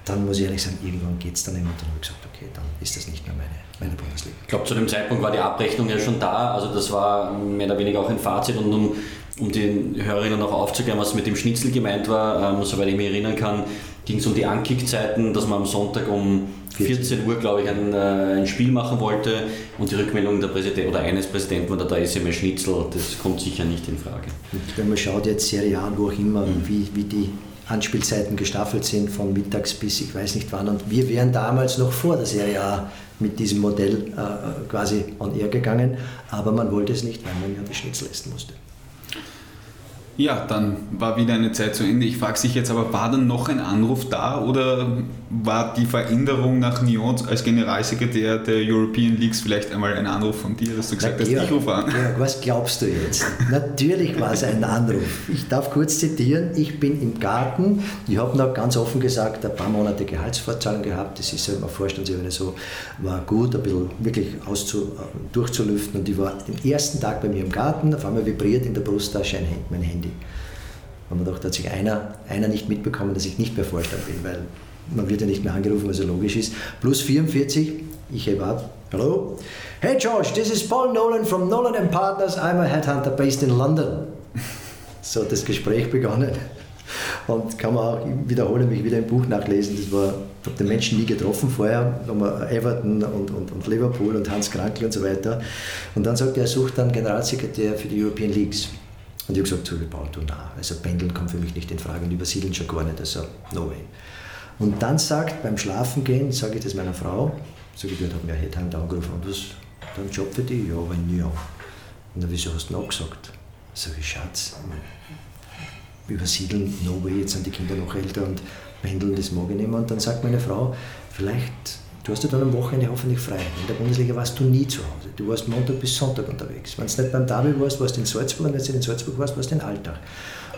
dann muss ich ehrlich sagen, irgendwann geht es dann immer und dann habe ich gesagt, okay, dann ist das nicht mehr meine, meine Bundesliga. Ich glaube, zu dem Zeitpunkt war die Abrechnung ja schon da, also das war mehr oder weniger auch ein Fazit und um, um den Hörerinnen auch aufzuklären, was mit dem Schnitzel gemeint war, ähm, soweit ich mich erinnern kann, ging es um die Ankickzeiten, dass man am Sonntag um 14 Uhr, glaube ich, ein, äh, ein Spiel machen wollte und die Rückmeldung der Präsident oder eines Präsidenten war, da ist ja mehr Schnitzel, das kommt sicher nicht in Frage. Und wenn man schaut jetzt Serie A, wo auch immer, mhm. wie, wie die Anspielzeiten gestaffelt sind von mittags bis ich weiß nicht wann. Und wir wären damals noch vor der Serie A mit diesem Modell äh, quasi on air gegangen, aber man wollte es nicht, weil man ja die Schnitzel essen musste. Ja, dann war wieder eine Zeit zu Ende. Ich frage sich jetzt aber, war dann noch ein Anruf da oder war die Veränderung nach Nyon als Generalsekretär der European Leagues vielleicht einmal ein Anruf von dir, dass du gesagt hast, ich rufe an? Georg, was glaubst du jetzt? Natürlich war es ein Anruf. Ich darf kurz zitieren, ich bin im Garten, ich habe noch ganz offen gesagt, ein paar Monate Gehaltsfortzahlung gehabt, das ist ja immer Vorstandsebene so, war gut, ein bisschen wirklich auszu, durchzulüften und ich war den ersten Tag bei mir im Garten, auf einmal vibriert in der Brusttasche mein Handy. Und man dachte, hat sich einer, einer nicht mitbekommen, dass ich nicht mehr Vorstand bin, weil man wird ja nicht mehr angerufen, was ja logisch ist. Plus 44, ich hebe ab. Hallo? Hey George, this is Paul Nolan from Nolan and Partners. I'm a headhunter based in London. So hat das Gespräch begonnen. Und kann man auch, ich wiederhole mich wieder im Buch nachlesen, das war, ich habe den Menschen nie getroffen vorher, wir Everton und, und, und Liverpool und Hans Krankel und so weiter. Und dann sagt er, er sucht dann Generalsekretär für die European Leagues. Und ich habe gesagt, so, Paul, du, na, also Pendeln kommt für mich nicht in Frage und übersiedeln schon gar nicht, also no way. Und dann sagt, beim Schlafengehen, sage ich das meiner Frau, sage ich, dort hat mir ein Headhunter angerufen, und was, dann Job für dich? Ja, wenn ja. Und dann, wieso hast du noch gesagt? Sag ich, Schatz, übersiedeln, no way, jetzt sind die Kinder noch älter und pendeln, das mag ich nicht mehr. Und dann sagt meine Frau, vielleicht Du hast ja dann am Wochenende hoffentlich frei. In der Bundesliga warst du nie zu Hause. Du warst Montag bis Sonntag unterwegs. Wenn du nicht beim Derby warst, warst du in Salzburg. Und wenn du in Salzburg warst, warst du in Alltag.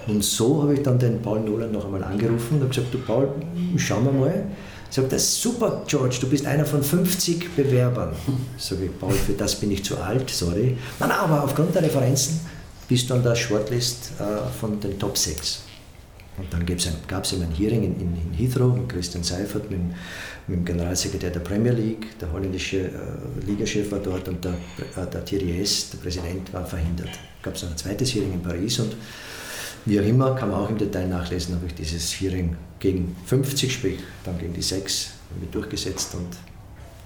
Und so habe ich dann den Paul Nolan noch einmal angerufen und habe gesagt, du Paul, schauen wir mal. Sagt er, super, George, du bist einer von 50 Bewerbern. Sage ich, Paul, für das bin ich zu alt, sorry. Nein, nein, aber aufgrund der Referenzen bist du an der Shortlist äh, von den Top 6. Und dann gab es eben ein Hearing in, in, in Heathrow mit Christian Seifert, mit, mit dem Generalsekretär der Premier League, der holländische äh, Ligachef war dort und der, äh, der Thierry S., der Präsident, war verhindert. Gab es ein zweites Hearing in Paris und wie auch immer, kann man auch im Detail nachlesen, habe ich dieses Hearing gegen 50, sprich dann gegen die 6 mit durchgesetzt und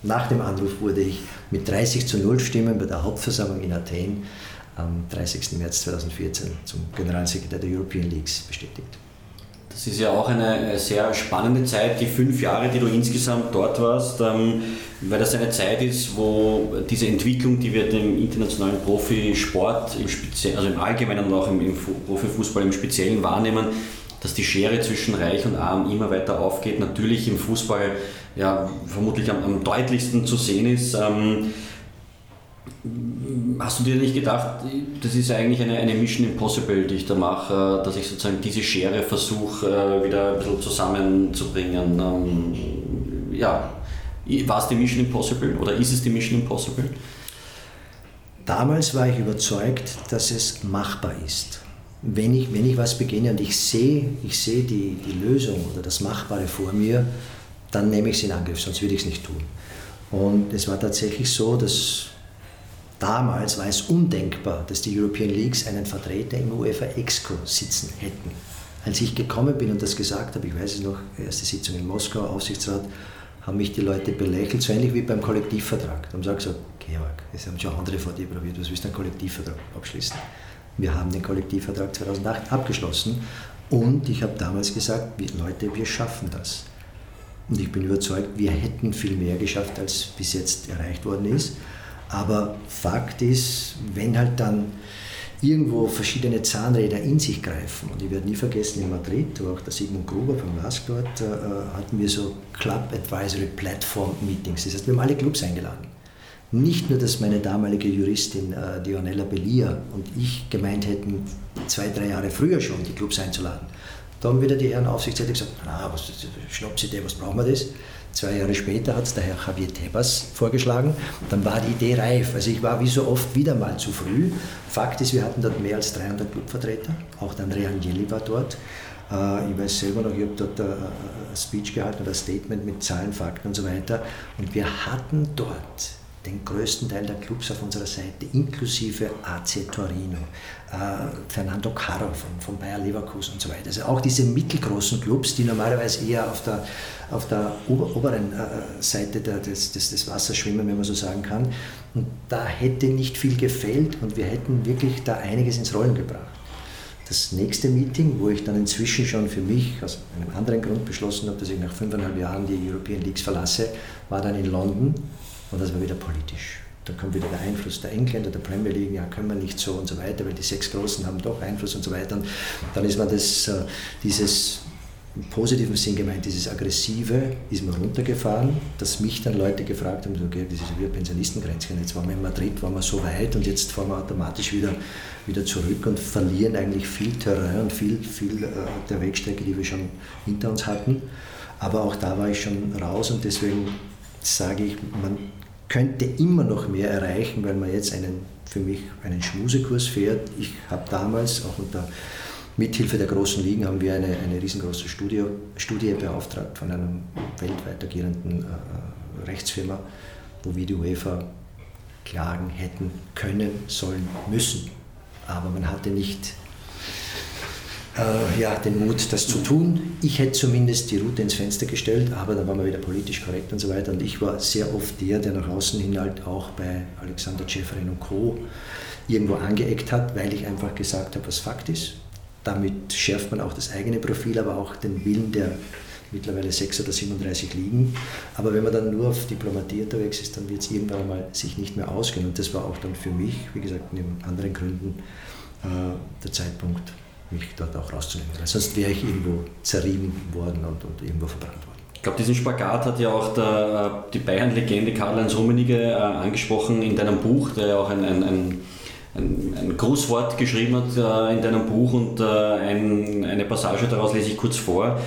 nach dem Anruf wurde ich mit 30 zu 0 Stimmen bei der Hauptversammlung in Athen am 30. März 2014 zum Generalsekretär der European Leagues bestätigt. Das ist ja auch eine sehr spannende Zeit, die fünf Jahre, die du insgesamt dort warst, ähm, weil das eine Zeit ist, wo diese Entwicklung, die wir im internationalen Profisport, im also im Allgemeinen und auch im, im Profifußball im Speziellen wahrnehmen, dass die Schere zwischen Reich und Arm immer weiter aufgeht. Natürlich im Fußball ja, vermutlich am, am deutlichsten zu sehen ist. Ähm, Hast du dir nicht gedacht, das ist eigentlich eine, eine Mission Impossible, die ich da mache, dass ich sozusagen diese Schere versuche, äh, wieder ein bisschen zusammenzubringen? Ähm, ja, war es die Mission Impossible oder ist es die Mission Impossible? Damals war ich überzeugt, dass es machbar ist. Wenn ich, wenn ich was beginne und ich sehe, ich sehe die, die Lösung oder das Machbare vor mir, dann nehme ich es in Angriff, sonst würde ich es nicht tun. Und es war tatsächlich so, dass Damals war es undenkbar, dass die European Leagues einen Vertreter im UEFA Exco sitzen hätten. Als ich gekommen bin und das gesagt habe, ich weiß es noch, erste Sitzung in Moskau, Aufsichtsrat, haben mich die Leute belächelt, so ähnlich wie beim Kollektivvertrag. Da haben sie gesagt, Georg, es haben schon andere vor dir probiert, was willst du einen Kollektivvertrag abschließen? Wir haben den Kollektivvertrag 2008 abgeschlossen und ich habe damals gesagt, Leute, wir schaffen das. Und ich bin überzeugt, wir hätten viel mehr geschafft, als bis jetzt erreicht worden ist. Aber Fakt ist, wenn halt dann irgendwo verschiedene Zahnräder in sich greifen. Und ich werde nie vergessen, in Madrid, wo auch der Sigmund Gruber vom LASK dort, äh, hatten wir so Club Advisory Platform Meetings. Das heißt, wir haben alle Clubs eingeladen. Nicht nur, dass meine damalige Juristin äh, Dionella Belia und ich gemeint hätten, zwei, drei Jahre früher schon die Clubs einzuladen. Da haben wieder die Herren Aufsichtsräte gesagt, na, was, Schnapsidee, was brauchen wir das? Zwei Jahre später hat es der Herr Javier Tebas vorgeschlagen. Dann war die Idee reif. Also ich war wie so oft wieder mal zu früh. Fakt ist, wir hatten dort mehr als 300 Clubvertreter. Auch der Andrea Agnelli war dort. Äh, ich weiß selber noch, ich habe dort ein Speech gehalten oder ein Statement mit Zahlen, Fakten und so weiter. Und wir hatten dort den größten Teil der Clubs auf unserer Seite, inklusive AC Torino, äh, Fernando Caro von, von Bayer Leverkusen und so weiter. Also auch diese mittelgroßen Clubs, die normalerweise eher auf der, auf der ober, oberen äh, Seite der, des, des, des Wassers schwimmen, wenn man so sagen kann. Und da hätte nicht viel gefehlt und wir hätten wirklich da einiges ins Rollen gebracht. Das nächste Meeting, wo ich dann inzwischen schon für mich aus einem anderen Grund beschlossen habe, dass ich nach fünfeinhalb Jahren die European Leagues verlasse, war dann in London und das war wieder politisch. dann kommt wieder der Einfluss der Engländer, der Premier League, ja, können wir nicht so und so weiter, weil die sechs Großen haben doch Einfluss und so weiter. Und dann ist man das, äh, dieses im positiven Sinn gemeint, dieses Aggressive ist man runtergefahren, dass mich dann Leute gefragt haben, okay, das ist wie ein Pensionistengrenzchen, jetzt waren wir in Madrid, waren wir so weit und jetzt fahren wir automatisch wieder, wieder zurück und verlieren eigentlich viel Terrain und viel, viel äh, der Wegstrecke, die wir schon hinter uns hatten. Aber auch da war ich schon raus und deswegen sage ich, man könnte immer noch mehr erreichen, weil man jetzt einen, für mich einen Schmusekurs fährt. Ich habe damals auch unter Mithilfe der großen Ligen haben wir eine, eine riesengroße Studie, Studie beauftragt von einer weltweit agierenden äh, Rechtsfirma, wo wir die UEFA klagen hätten können, sollen, müssen. Aber man hatte nicht äh, ja, den Mut, das zu tun. Ich hätte zumindest die Route ins Fenster gestellt, aber dann war man wieder politisch korrekt und so weiter. Und ich war sehr oft der, der nach außen hin halt auch bei Alexander Schäferin und Co. irgendwo angeeckt hat, weil ich einfach gesagt habe, was Fakt ist damit schärft man auch das eigene Profil, aber auch den Willen der mittlerweile 6 oder 37 Ligen. Aber wenn man dann nur auf Diplomatie unterwegs ist, dann wird es irgendwann einmal sich nicht mehr ausgehen. Und das war auch dann für mich, wie gesagt, neben anderen Gründen, äh, der Zeitpunkt, mich dort auch rauszunehmen. Weil sonst wäre ich irgendwo zerrieben worden und, und irgendwo verbrannt worden. Ich glaube, diesen Spagat hat ja auch der, die Bayern-Legende Karl-Heinz Rummenigge äh, angesprochen in deinem Buch, der ja auch ein, ein, ein ein, Grußwort geschrieben hat äh, in deinem Buch und äh, ein, eine Passage daraus lese ich kurz vor.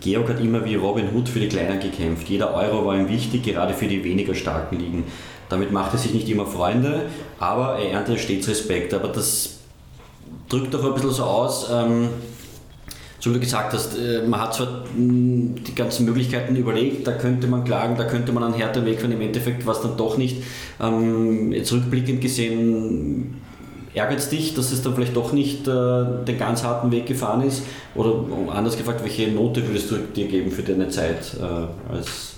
Georg hat immer wie Robin Hood für die Kleinen gekämpft. Jeder Euro war ihm wichtig, gerade für die weniger starken Ligen. Damit machte er sich nicht immer Freunde, aber er erntete stets Respekt. Aber das drückt doch ein bisschen so aus, ähm, so wie du gesagt hast, äh, man hat zwar hm, die ganzen Möglichkeiten überlegt, da könnte man klagen, da könnte man einen härter Weg fahren, im Endeffekt war es dann doch nicht. Ähm, jetzt rückblickend gesehen, Ärgert es dich, dass es dann vielleicht doch nicht äh, den ganz harten Weg gefahren ist? Oder anders gefragt, welche Note würdest du dir geben für deine Zeit äh, als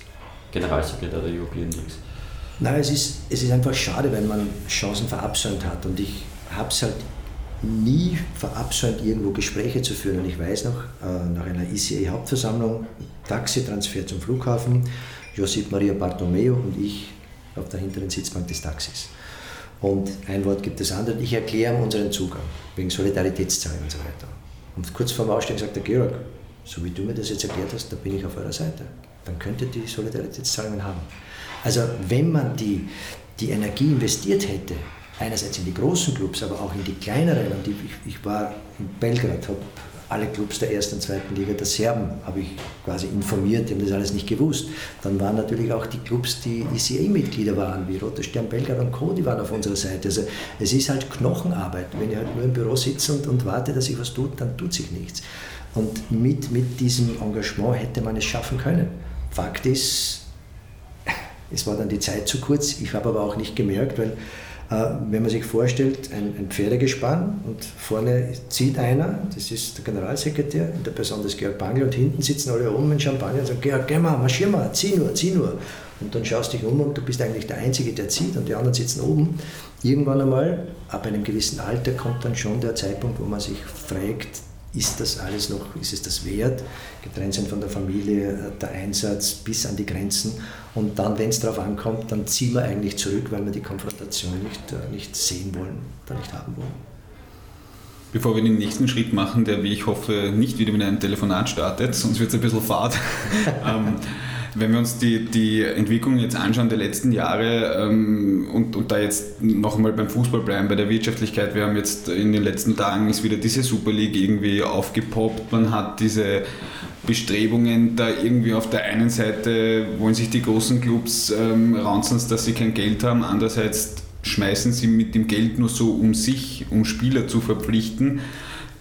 Generalsekretär der European Leagues? Nein, es ist, es ist einfach schade, wenn man Chancen verabsäumt hat. Und ich habe es halt nie verabsäumt, irgendwo Gespräche zu führen. Und ich weiß noch, äh, nach einer ECA-Hauptversammlung, Taxitransfer zum Flughafen, Josip Maria Bartomeo und ich auf der hinteren Sitzbank des Taxis. Und ein Wort gibt das andere. Ich erkläre unseren Zugang wegen Solidaritätszahlungen und so weiter. Und kurz vor dem Aussteigen sagt der Georg, so wie du mir das jetzt erklärt hast, da bin ich auf eurer Seite. Dann könnt ihr die Solidaritätszahlungen haben. Also wenn man die, die Energie investiert hätte, einerseits in die großen Clubs, aber auch in die kleineren, und ich, ich war in Belgrad, habe alle Clubs der ersten und zweiten Liga der Serben habe ich quasi informiert, die haben das alles nicht gewusst. Dann waren natürlich auch die Clubs, die ICA-Mitglieder waren, wie Roter Stern Belgrad und Co., die waren auf unserer Seite. Also es ist halt Knochenarbeit. Wenn ich halt nur im Büro sitze und, und warte, dass sich was tut, dann tut sich nichts. Und mit, mit diesem Engagement hätte man es schaffen können. Fakt ist, es war dann die Zeit zu kurz. Ich habe aber auch nicht gemerkt, weil wenn man sich vorstellt, ein, Pferdegespann und vorne zieht einer, das ist der Generalsekretär, in der Person des Georg Bangel, und hinten sitzen alle oben mit Champagner und sagen, Georg, geh mal, marschier mal, zieh nur, zieh nur. Und dann schaust du dich um und du bist eigentlich der Einzige, der zieht und die anderen sitzen oben. Irgendwann einmal, ab einem gewissen Alter, kommt dann schon der Zeitpunkt, wo man sich fragt, ist das alles noch, ist es das wert? Getrennt sind von der Familie, der Einsatz bis an die Grenzen. Und dann, wenn es darauf ankommt, dann ziehen wir eigentlich zurück, weil wir die Konfrontation nicht, äh, nicht sehen wollen oder nicht haben wollen. Bevor wir den nächsten Schritt machen, der, wie ich hoffe, nicht wieder mit einem Telefonat startet, sonst wird es ein bisschen fad. wenn wir uns die, die Entwicklung jetzt anschauen der letzten Jahre ähm, und, und da jetzt noch einmal beim Fußball bleiben, bei der Wirtschaftlichkeit, wir haben jetzt in den letzten Tagen ist wieder diese Super League irgendwie aufgepoppt, man hat diese Bestrebungen da irgendwie auf der einen Seite wollen sich die großen Clubs ähm, ranzen, dass sie kein Geld haben, andererseits schmeißen sie mit dem Geld nur so um sich, um Spieler zu verpflichten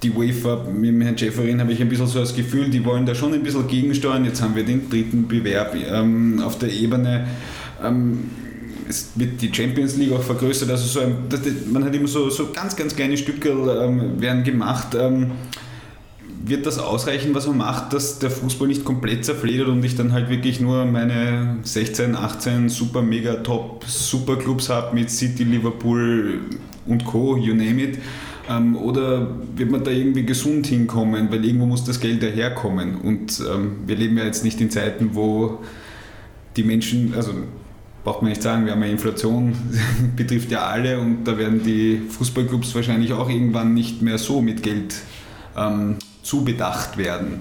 die UEFA, mit Herrn Schäferin habe ich ein bisschen so das Gefühl, die wollen da schon ein bisschen gegensteuern. Jetzt haben wir den dritten Bewerb ähm, auf der Ebene. Ähm, es wird die Champions League auch vergrößert. Also so ein, das, man hat immer so, so ganz, ganz kleine Stücke ähm, werden gemacht. Ähm, wird das ausreichen, was man macht, dass der Fußball nicht komplett zerfledert und ich dann halt wirklich nur meine 16, 18 super, mega, top Superclubs habe mit City, Liverpool und Co., you name it. Ähm, oder wird man da irgendwie gesund hinkommen, weil irgendwo muss das Geld daherkommen. Und ähm, wir leben ja jetzt nicht in Zeiten, wo die Menschen, also braucht man nicht sagen, wir haben ja Inflation, betrifft ja alle und da werden die Fußballclubs wahrscheinlich auch irgendwann nicht mehr so mit Geld ähm, zubedacht werden.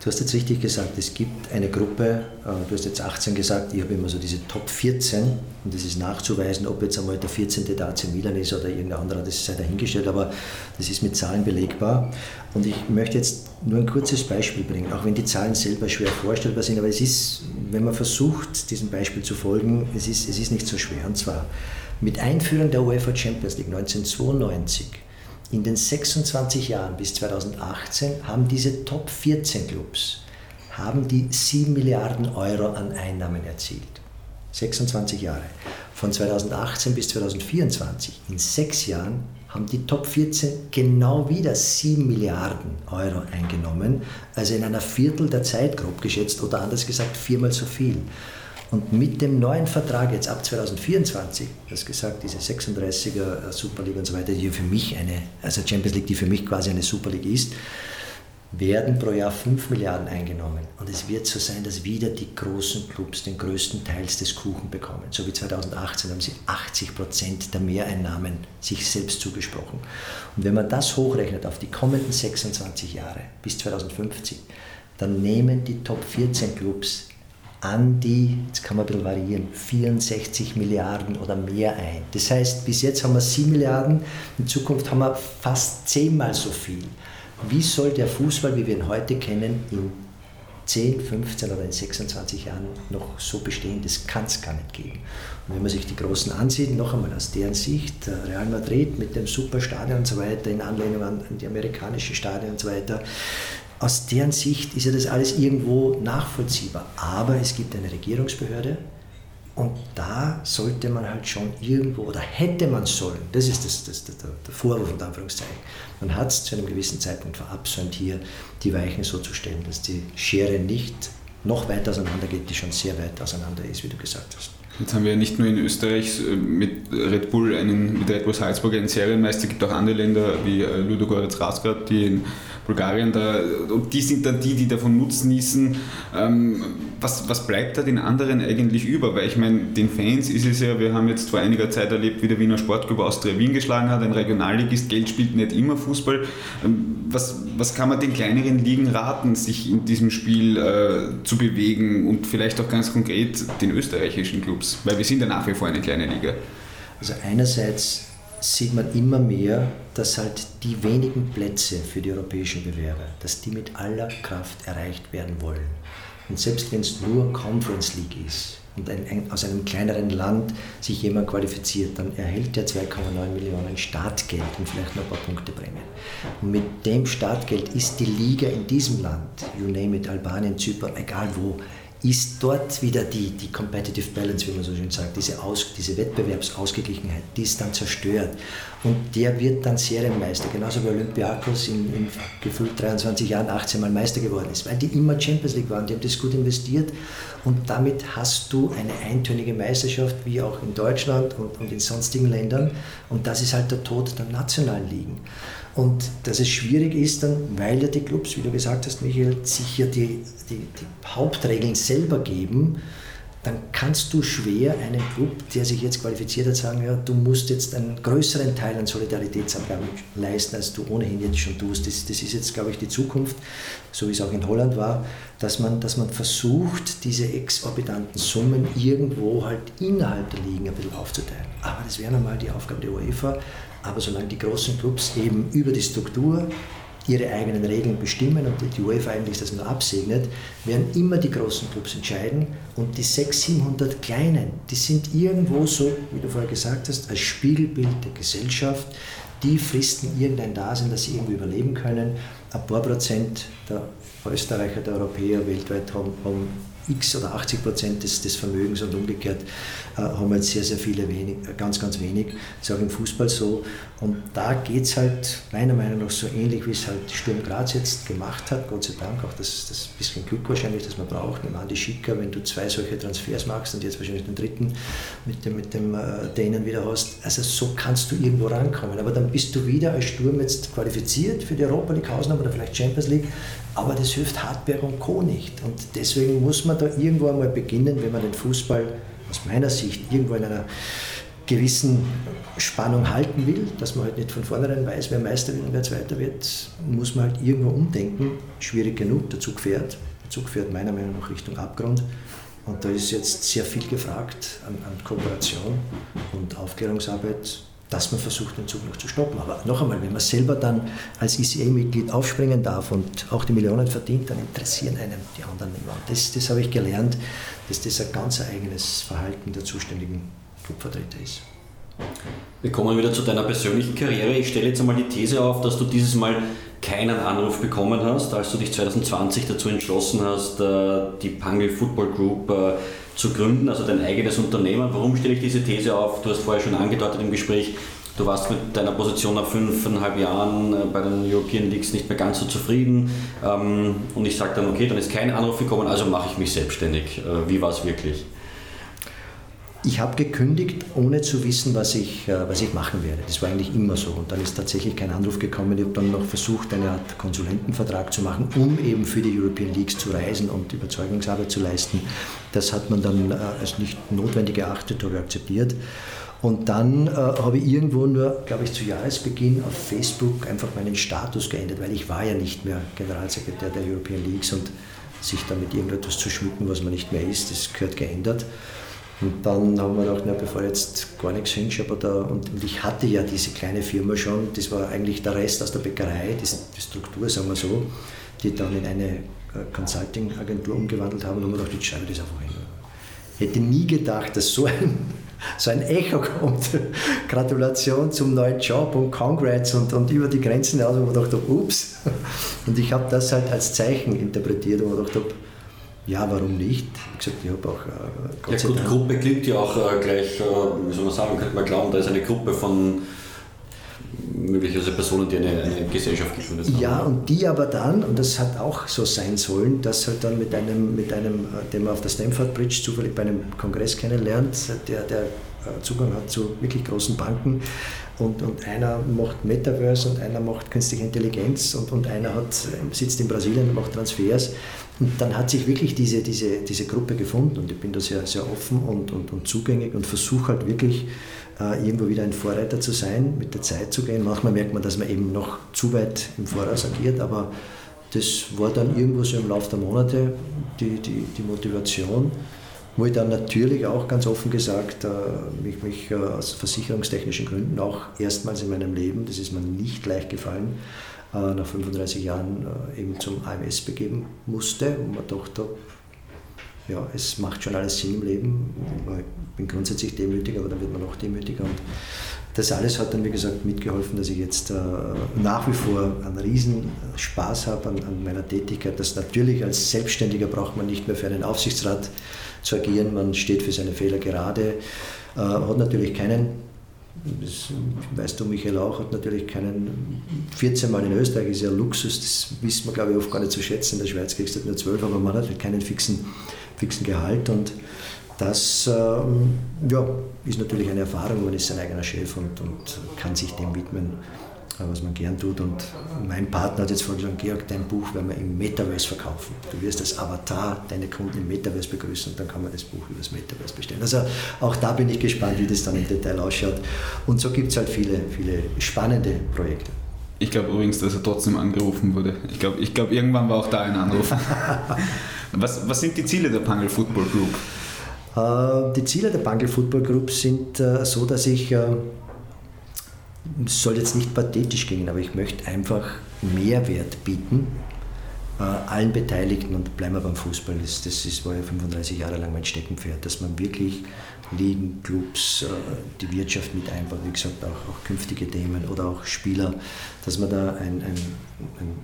Du hast jetzt richtig gesagt, es gibt eine Gruppe, äh, du hast jetzt 18 gesagt, ich habe immer so diese Top 14 und das ist nachzuweisen, ob jetzt einmal der 14. der AC Milan ist oder irgendein anderer, das sei dahingestellt, aber das ist mit Zahlen belegbar. Und ich möchte jetzt nur ein kurzes Beispiel bringen, auch wenn die Zahlen selber schwer vorstellbar sind, aber es ist, wenn man versucht, diesem Beispiel zu folgen, es ist, es ist nicht so schwer. Und zwar mit Einführung der UEFA Champions League 1992 in den 26 Jahren bis 2018 haben diese Top 14 Clubs haben die 7 Milliarden Euro an Einnahmen erzielt. 26 Jahre. Von 2018 bis 2024, in sechs Jahren, haben die Top 14 genau wieder 7 Milliarden Euro eingenommen, also in einer Viertel der Zeit grob geschätzt oder anders gesagt viermal so viel. Und mit dem neuen Vertrag jetzt ab 2024, das gesagt, diese 36er Super League und so weiter, die für mich eine, also Champions League, die für mich quasi eine Super League ist, werden pro Jahr 5 Milliarden eingenommen. Und es wird so sein, dass wieder die großen Clubs den größten Teil des Kuchen bekommen. So wie 2018 haben sie 80 Prozent der Mehreinnahmen sich selbst zugesprochen. Und wenn man das hochrechnet auf die kommenden 26 Jahre bis 2050, dann nehmen die Top 14 Clubs an die, jetzt kann man ein bisschen variieren, 64 Milliarden oder mehr ein. Das heißt, bis jetzt haben wir 7 Milliarden, in Zukunft haben wir fast zehnmal so viel. Wie soll der Fußball, wie wir ihn heute kennen, in 10, 15 oder in 26 Jahren noch so bestehen? Das kann es gar nicht geben. Und wenn man sich die Großen ansieht, noch einmal aus deren Sicht, Real Madrid mit dem Superstadion und so weiter, in Anlehnung an die amerikanischen Stadien und so weiter, aus deren Sicht ist ja das alles irgendwo nachvollziehbar. Aber es gibt eine Regierungsbehörde und da sollte man halt schon irgendwo, oder hätte man sollen, das ist das, das, das der Vorwurf unter Anführungszeichen, man hat es zu einem gewissen Zeitpunkt verabsäumt, hier die Weichen so zu stellen, dass die Schere nicht noch weiter auseinander geht, die schon sehr weit auseinander ist, wie du gesagt hast. Jetzt haben wir nicht nur in Österreich äh, mit Red Bull einen, mit Red Bull Salzburg einen Serienmeister, es gibt auch andere Länder wie äh, Ludogorets Razgrad, die in Bulgarien, da, und die sind dann die, die davon nutzen Ähm, was, was bleibt da den anderen eigentlich über? Weil ich meine, den Fans ist es ja, wir haben jetzt vor einiger Zeit erlebt, wie der Wiener Sportclub Austria Wien geschlagen hat, ein Regionalligist, Geld spielt nicht immer Fußball. Ähm, was, was kann man den kleineren Ligen raten, sich in diesem Spiel äh, zu bewegen und vielleicht auch ganz konkret den österreichischen Clubs? Weil wir sind ja nach wie vor eine kleine Liga. Also einerseits sieht man immer mehr, dass halt die wenigen Plätze für die europäischen Bewerber, dass die mit aller Kraft erreicht werden wollen. Und selbst wenn es nur Conference League ist und ein, ein, aus einem kleineren Land sich jemand qualifiziert, dann erhält er 2,9 Millionen Startgeld und vielleicht noch ein paar Punkte Prämie. Und mit dem Startgeld ist die Liga in diesem Land, you name it, Albanien, Zypern, egal wo, ist dort wieder die, die Competitive Balance, wie man so schön sagt, diese, Aus, diese Wettbewerbsausgeglichenheit, die ist dann zerstört. Und der wird dann Serienmeister, genauso wie Olympiakos in, in gefühlt 23 Jahren 18 Mal Meister geworden ist, weil die immer Champions League waren, die haben das gut investiert und damit hast du eine eintönige Meisterschaft, wie auch in Deutschland und, und in sonstigen Ländern und das ist halt der Tod der nationalen Ligen. Und dass es schwierig ist dann, weil ja die Clubs, wie du gesagt hast, Michael, sich ja die, die, die Hauptregeln selber geben, dann kannst du schwer einem Club, der sich jetzt qualifiziert hat, sagen, ja, du musst jetzt einen größeren Teil an Solidaritätsabgaben leisten, als du ohnehin jetzt schon tust. Das, das ist jetzt, glaube ich, die Zukunft, so wie es auch in Holland war, dass man, dass man versucht, diese exorbitanten Summen irgendwo halt innerhalb der Ligen ein bisschen aufzuteilen. Aber das wäre nochmal die Aufgabe der UEFA, aber solange die großen Clubs eben über die Struktur ihre eigenen Regeln bestimmen und die UEFA eigentlich das nur absegnet, werden immer die großen Clubs entscheiden und die 600, 700 kleinen, die sind irgendwo so, wie du vorher gesagt hast, als Spiegelbild der Gesellschaft, die fristen irgendein Dasein, dass sie irgendwie überleben können. Ein paar Prozent der Österreicher, der Europäer weltweit haben, haben x oder 80 Prozent des, des Vermögens und umgekehrt äh, haben jetzt sehr, sehr viele wenig, äh, ganz, ganz wenig. Das ist auch im Fußball so. Und da geht es halt meiner Meinung nach so ähnlich, wie es halt Sturm Graz jetzt gemacht hat. Gott sei Dank auch das, das bisschen Glück wahrscheinlich, das man braucht. Nimm an die Schicker, wenn du zwei solche Transfers machst und jetzt wahrscheinlich den dritten mit dem, mit dem äh, Dänen wieder hast. Also so kannst du irgendwo rankommen. Aber dann bist du wieder als Sturm jetzt qualifiziert für die Europa League Ausnahme oder vielleicht Champions League. Aber das hilft Hartberg und Co. nicht. Und deswegen muss man da irgendwo einmal beginnen, wenn man den Fußball aus meiner Sicht irgendwo in einer gewissen Spannung halten will, dass man halt nicht von vornherein weiß, wer Meister wird und wer Zweiter wird, muss man halt irgendwo umdenken. Schwierig genug, der Zug fährt. Der Zug fährt meiner Meinung nach Richtung Abgrund. Und da ist jetzt sehr viel gefragt an, an Kooperation und Aufklärungsarbeit, dass man versucht, den Zug noch zu stoppen. Aber noch einmal, wenn man selber dann als ICA-Mitglied aufspringen darf und auch die Millionen verdient, dann interessieren einem die anderen nicht mehr. Und das, das habe ich gelernt, dass das ein ganz eigenes Verhalten der zuständigen Clubvertreter ist. Wir kommen wieder zu deiner persönlichen Karriere. Ich stelle jetzt einmal die These auf, dass du dieses Mal keinen Anruf bekommen hast, als du dich 2020 dazu entschlossen hast, äh, die Pangel Football Group äh, zu gründen, also dein eigenes Unternehmen. Warum stelle ich diese These auf? Du hast vorher schon angedeutet im Gespräch, du warst mit deiner Position nach fünfeinhalb Jahren äh, bei den European Leagues nicht mehr ganz so zufrieden. Ähm, und ich sage dann, okay, dann ist kein Anruf gekommen, also mache ich mich selbstständig. Wie war es wirklich? Ich habe gekündigt, ohne zu wissen, was ich, äh, was ich machen werde. Das war eigentlich immer so. Und dann ist tatsächlich kein Anruf gekommen. Ich habe dann noch versucht, eine Art Konsulentenvertrag zu machen, um eben für die European Leagues zu reisen und Überzeugungsarbeit zu leisten. Das hat man dann äh, als nicht notwendig erachtet oder akzeptiert. Und dann äh, habe ich irgendwo nur, glaube ich, zu Jahresbeginn auf Facebook einfach meinen Status geändert, weil ich war ja nicht mehr Generalsekretär der European Leagues und sich damit irgendetwas zu schmücken, was man nicht mehr ist, das gehört geändert. Und dann haben wir gedacht, na, bevor ich jetzt gar nichts hinschreibe, da, und, und, ich hatte ja diese kleine Firma schon, das war eigentlich der Rest aus der Bäckerei, die, die Struktur, sagen wir so, die dann in eine äh, Consulting-Agentur umgewandelt haben und haben wir gedacht, jetzt schreibe ich das einfach hin. Ich hätte nie gedacht, dass so ein, so ein Echo kommt. Gratulation zum neuen Job und Congrats und, und über die Grenzen hinaus, wo man gedacht ups. Und ich habe das halt als Zeichen interpretiert, wo man gedacht habe, ja, warum nicht? Ich gesagt, ich habe auch äh, Gott Ja gut, Gruppe klingt ja auch äh, gleich, äh, wie soll man sagen, könnte man glauben, da ist eine Gruppe von möglicherweise Personen, die eine, eine Gesellschaft gegründet haben. Ja, und die aber dann, und das hat auch so sein sollen, dass halt dann mit einem, mit einem äh, den man auf der Stamford Bridge zufällig bei einem Kongress kennenlernt, der, der äh, Zugang hat zu wirklich großen Banken, und, und einer macht Metaverse und einer macht künstliche Intelligenz und, und einer hat, sitzt in Brasilien und macht Transfers. Und dann hat sich wirklich diese, diese, diese Gruppe gefunden und ich bin da sehr, sehr offen und, und, und zugänglich und versuche halt wirklich äh, irgendwo wieder ein Vorreiter zu sein, mit der Zeit zu gehen. Manchmal merkt man, dass man eben noch zu weit im Voraus agiert, aber das war dann irgendwo so im Laufe der Monate die, die, die Motivation, wo ich dann natürlich auch ganz offen gesagt äh, mich, mich äh, aus versicherungstechnischen Gründen auch erstmals in meinem Leben, das ist mir nicht leicht gefallen, nach 35 Jahren äh, eben zum AMS begeben musste und man dachte, ja, es macht schon alles Sinn im Leben. Ich bin grundsätzlich demütig, aber dann wird man noch demütiger. Und das alles hat dann, wie gesagt, mitgeholfen, dass ich jetzt äh, nach wie vor einen riesen Spaß habe an, an, meiner Tätigkeit. Das natürlich als Selbstständiger braucht man nicht mehr für einen Aufsichtsrat zu agieren. Man steht für seine Fehler gerade, äh, hat natürlich keinen das weißt du, Michael auch, hat natürlich keinen 14 Mal in Österreich, ist ja Luxus, das wissen wir glaube ich oft gar nicht zu schätzen. In der Schweiz kriegst du halt nur 12, aber man hat halt keinen fixen, fixen Gehalt und das ähm, ja, ist natürlich eine Erfahrung, man ist sein eigener Chef und, und kann sich dem widmen, was man gern tut. Und mein Partner hat jetzt vorhin gesagt, Georg, dein Buch werden wir im Metaverse verkaufen. Du wirst als Avatar deine Kunden im Metaverse begrüßen und dann kann man das Buch über das Metaverse bestellen. Also auch da bin ich gespannt, wie das dann im Detail ausschaut. Und so gibt es halt viele, viele spannende Projekte. Ich glaube übrigens, dass er trotzdem angerufen wurde. Ich glaube, ich glaub, irgendwann war auch da ein Anruf. was, was sind die Ziele der Pangel Football Group? Äh, die Ziele der Pangel Football Group sind äh, so, dass ich äh, es soll jetzt nicht pathetisch gehen, aber ich möchte einfach Mehrwert bieten äh, allen Beteiligten und bleiben wir beim Fußball. Das, das ist, war ja 35 Jahre lang mein Steckenpferd, dass man wirklich Ligen, Clubs, äh, die Wirtschaft mit einbaut, wie gesagt, auch, auch, künftige Themen oder auch Spieler, dass man da ein, ein, ein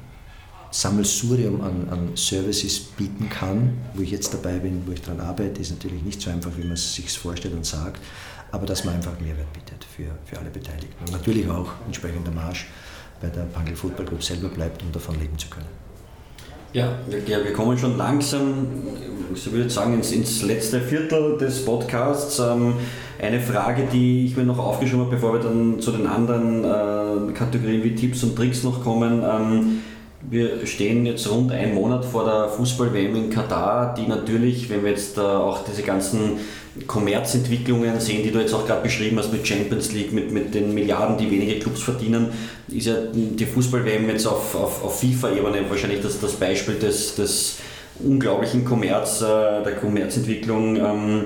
Sammelsurium an, an, Services bieten kann, wo ich jetzt dabei bin, wo ich daran arbeite, ist natürlich nicht so einfach, wie man es sich vorstellt und sagt, aber dass man einfach Mehrwert bietet für, für alle Beteiligten. Und natürlich auch entsprechender Marsch bei der Pangel Football Group selber bleibt, um davon leben zu können. Ja, wir, kommen schon langsam, ich würde sagen, ins, ins letzte Viertel des Podcasts. Ähm, eine Frage, die ich mir noch aufgeschrieben habe, bevor wir dann zu den anderen äh, Kategorien wie Tipps und Tricks noch kommen. Ähm, wir stehen jetzt rund einen Monat vor der Fußball-WM in Katar, die natürlich, wenn wir jetzt auch diese ganzen Kommerzentwicklungen sehen, die du jetzt auch gerade beschrieben hast mit Champions League, mit, mit den Milliarden, die wenige Clubs verdienen, ist ja die Fußball-WM jetzt auf, auf, auf FIFA-Ebene wahrscheinlich das, das Beispiel des, des unglaublichen Kommerz, äh, der Kommerzentwicklung. Ähm,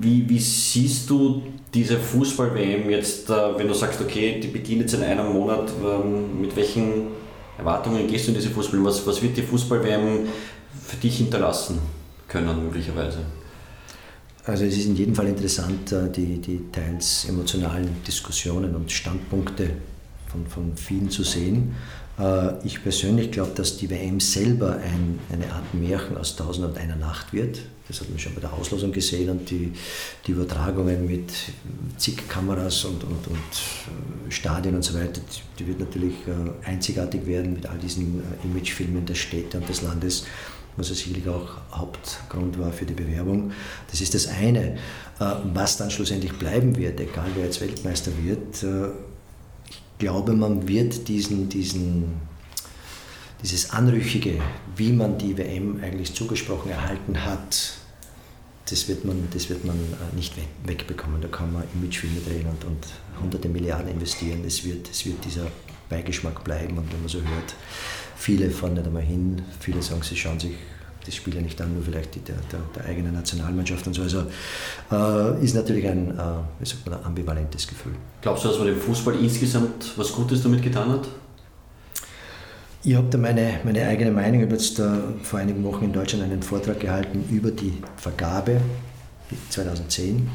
wie, wie siehst du diese Fußball-WM jetzt, äh, wenn du sagst, okay, die beginnt jetzt in einem Monat, ähm, mit welchen Erwartungen gehst du in diese Fußball? Was, was wird die Fußball-WM für dich hinterlassen können, möglicherweise? Also es ist in jedem Fall interessant, äh, die, die teils emotionalen Diskussionen und Standpunkte von, von vielen zu sehen. Äh, ich persönlich glaube, dass die WM selber ein, eine Art Märchen aus Tausend und einer Nacht wird. Das hat man schon bei der Auslosung gesehen und die, die Übertragungen mit zig Kameras und, und, und äh, Stadien und so weiter, die wird natürlich einzigartig werden mit all diesen Imagefilmen der Städte und des Landes was ja sicherlich auch Hauptgrund war für die Bewerbung. Das ist das eine. Äh, was dann schlussendlich bleiben wird, egal wer jetzt Weltmeister wird, äh, ich glaube, man wird diesen, diesen, dieses Anrüchige, wie man die WM eigentlich zugesprochen erhalten hat, das wird man, das wird man äh, nicht wegbekommen. Da kann man Imagefilme drehen und, und hunderte Milliarden investieren. Es wird, es wird dieser Beigeschmack bleiben. Und wenn man so hört, viele fahren nicht einmal hin, viele sagen, sie schauen sich das Spiel ja nicht an, nur vielleicht die, der, der, der eigenen Nationalmannschaft und so. Also äh, ist natürlich ein, äh, wie sagt man, ein ambivalentes Gefühl. Glaubst du, dass man dem Fußball insgesamt was Gutes damit getan hat? Ich habe da meine, meine eigene Meinung. Ich habe jetzt äh, vor einigen Wochen in Deutschland einen Vortrag gehalten über die Vergabe 2010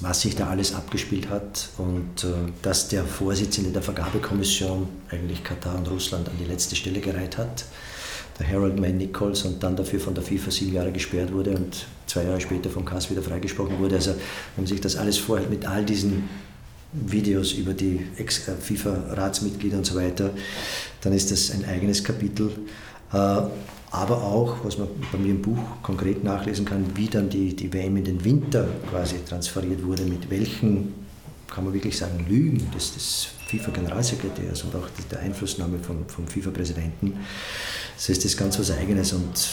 was sich da alles abgespielt hat und äh, dass der Vorsitzende der Vergabekommission eigentlich Katar und Russland an die letzte Stelle gereiht hat, der Harold Mann Nichols, und dann dafür von der FIFA sieben Jahre gesperrt wurde und zwei Jahre später vom KAS wieder freigesprochen wurde. Also wenn man sich das alles vorhält mit all diesen Videos über die FIFA-Ratsmitglieder und so weiter, dann ist das ein eigenes Kapitel. Äh, aber auch, was man bei mir im Buch konkret nachlesen kann, wie dann die, die WM in den Winter quasi transferiert wurde, mit welchen, kann man wirklich sagen, Lügen des, des FIFA-Generalsekretärs und auch der Einflussnahme vom, vom FIFA-Präsidenten. Das ist das ganz was Eigenes und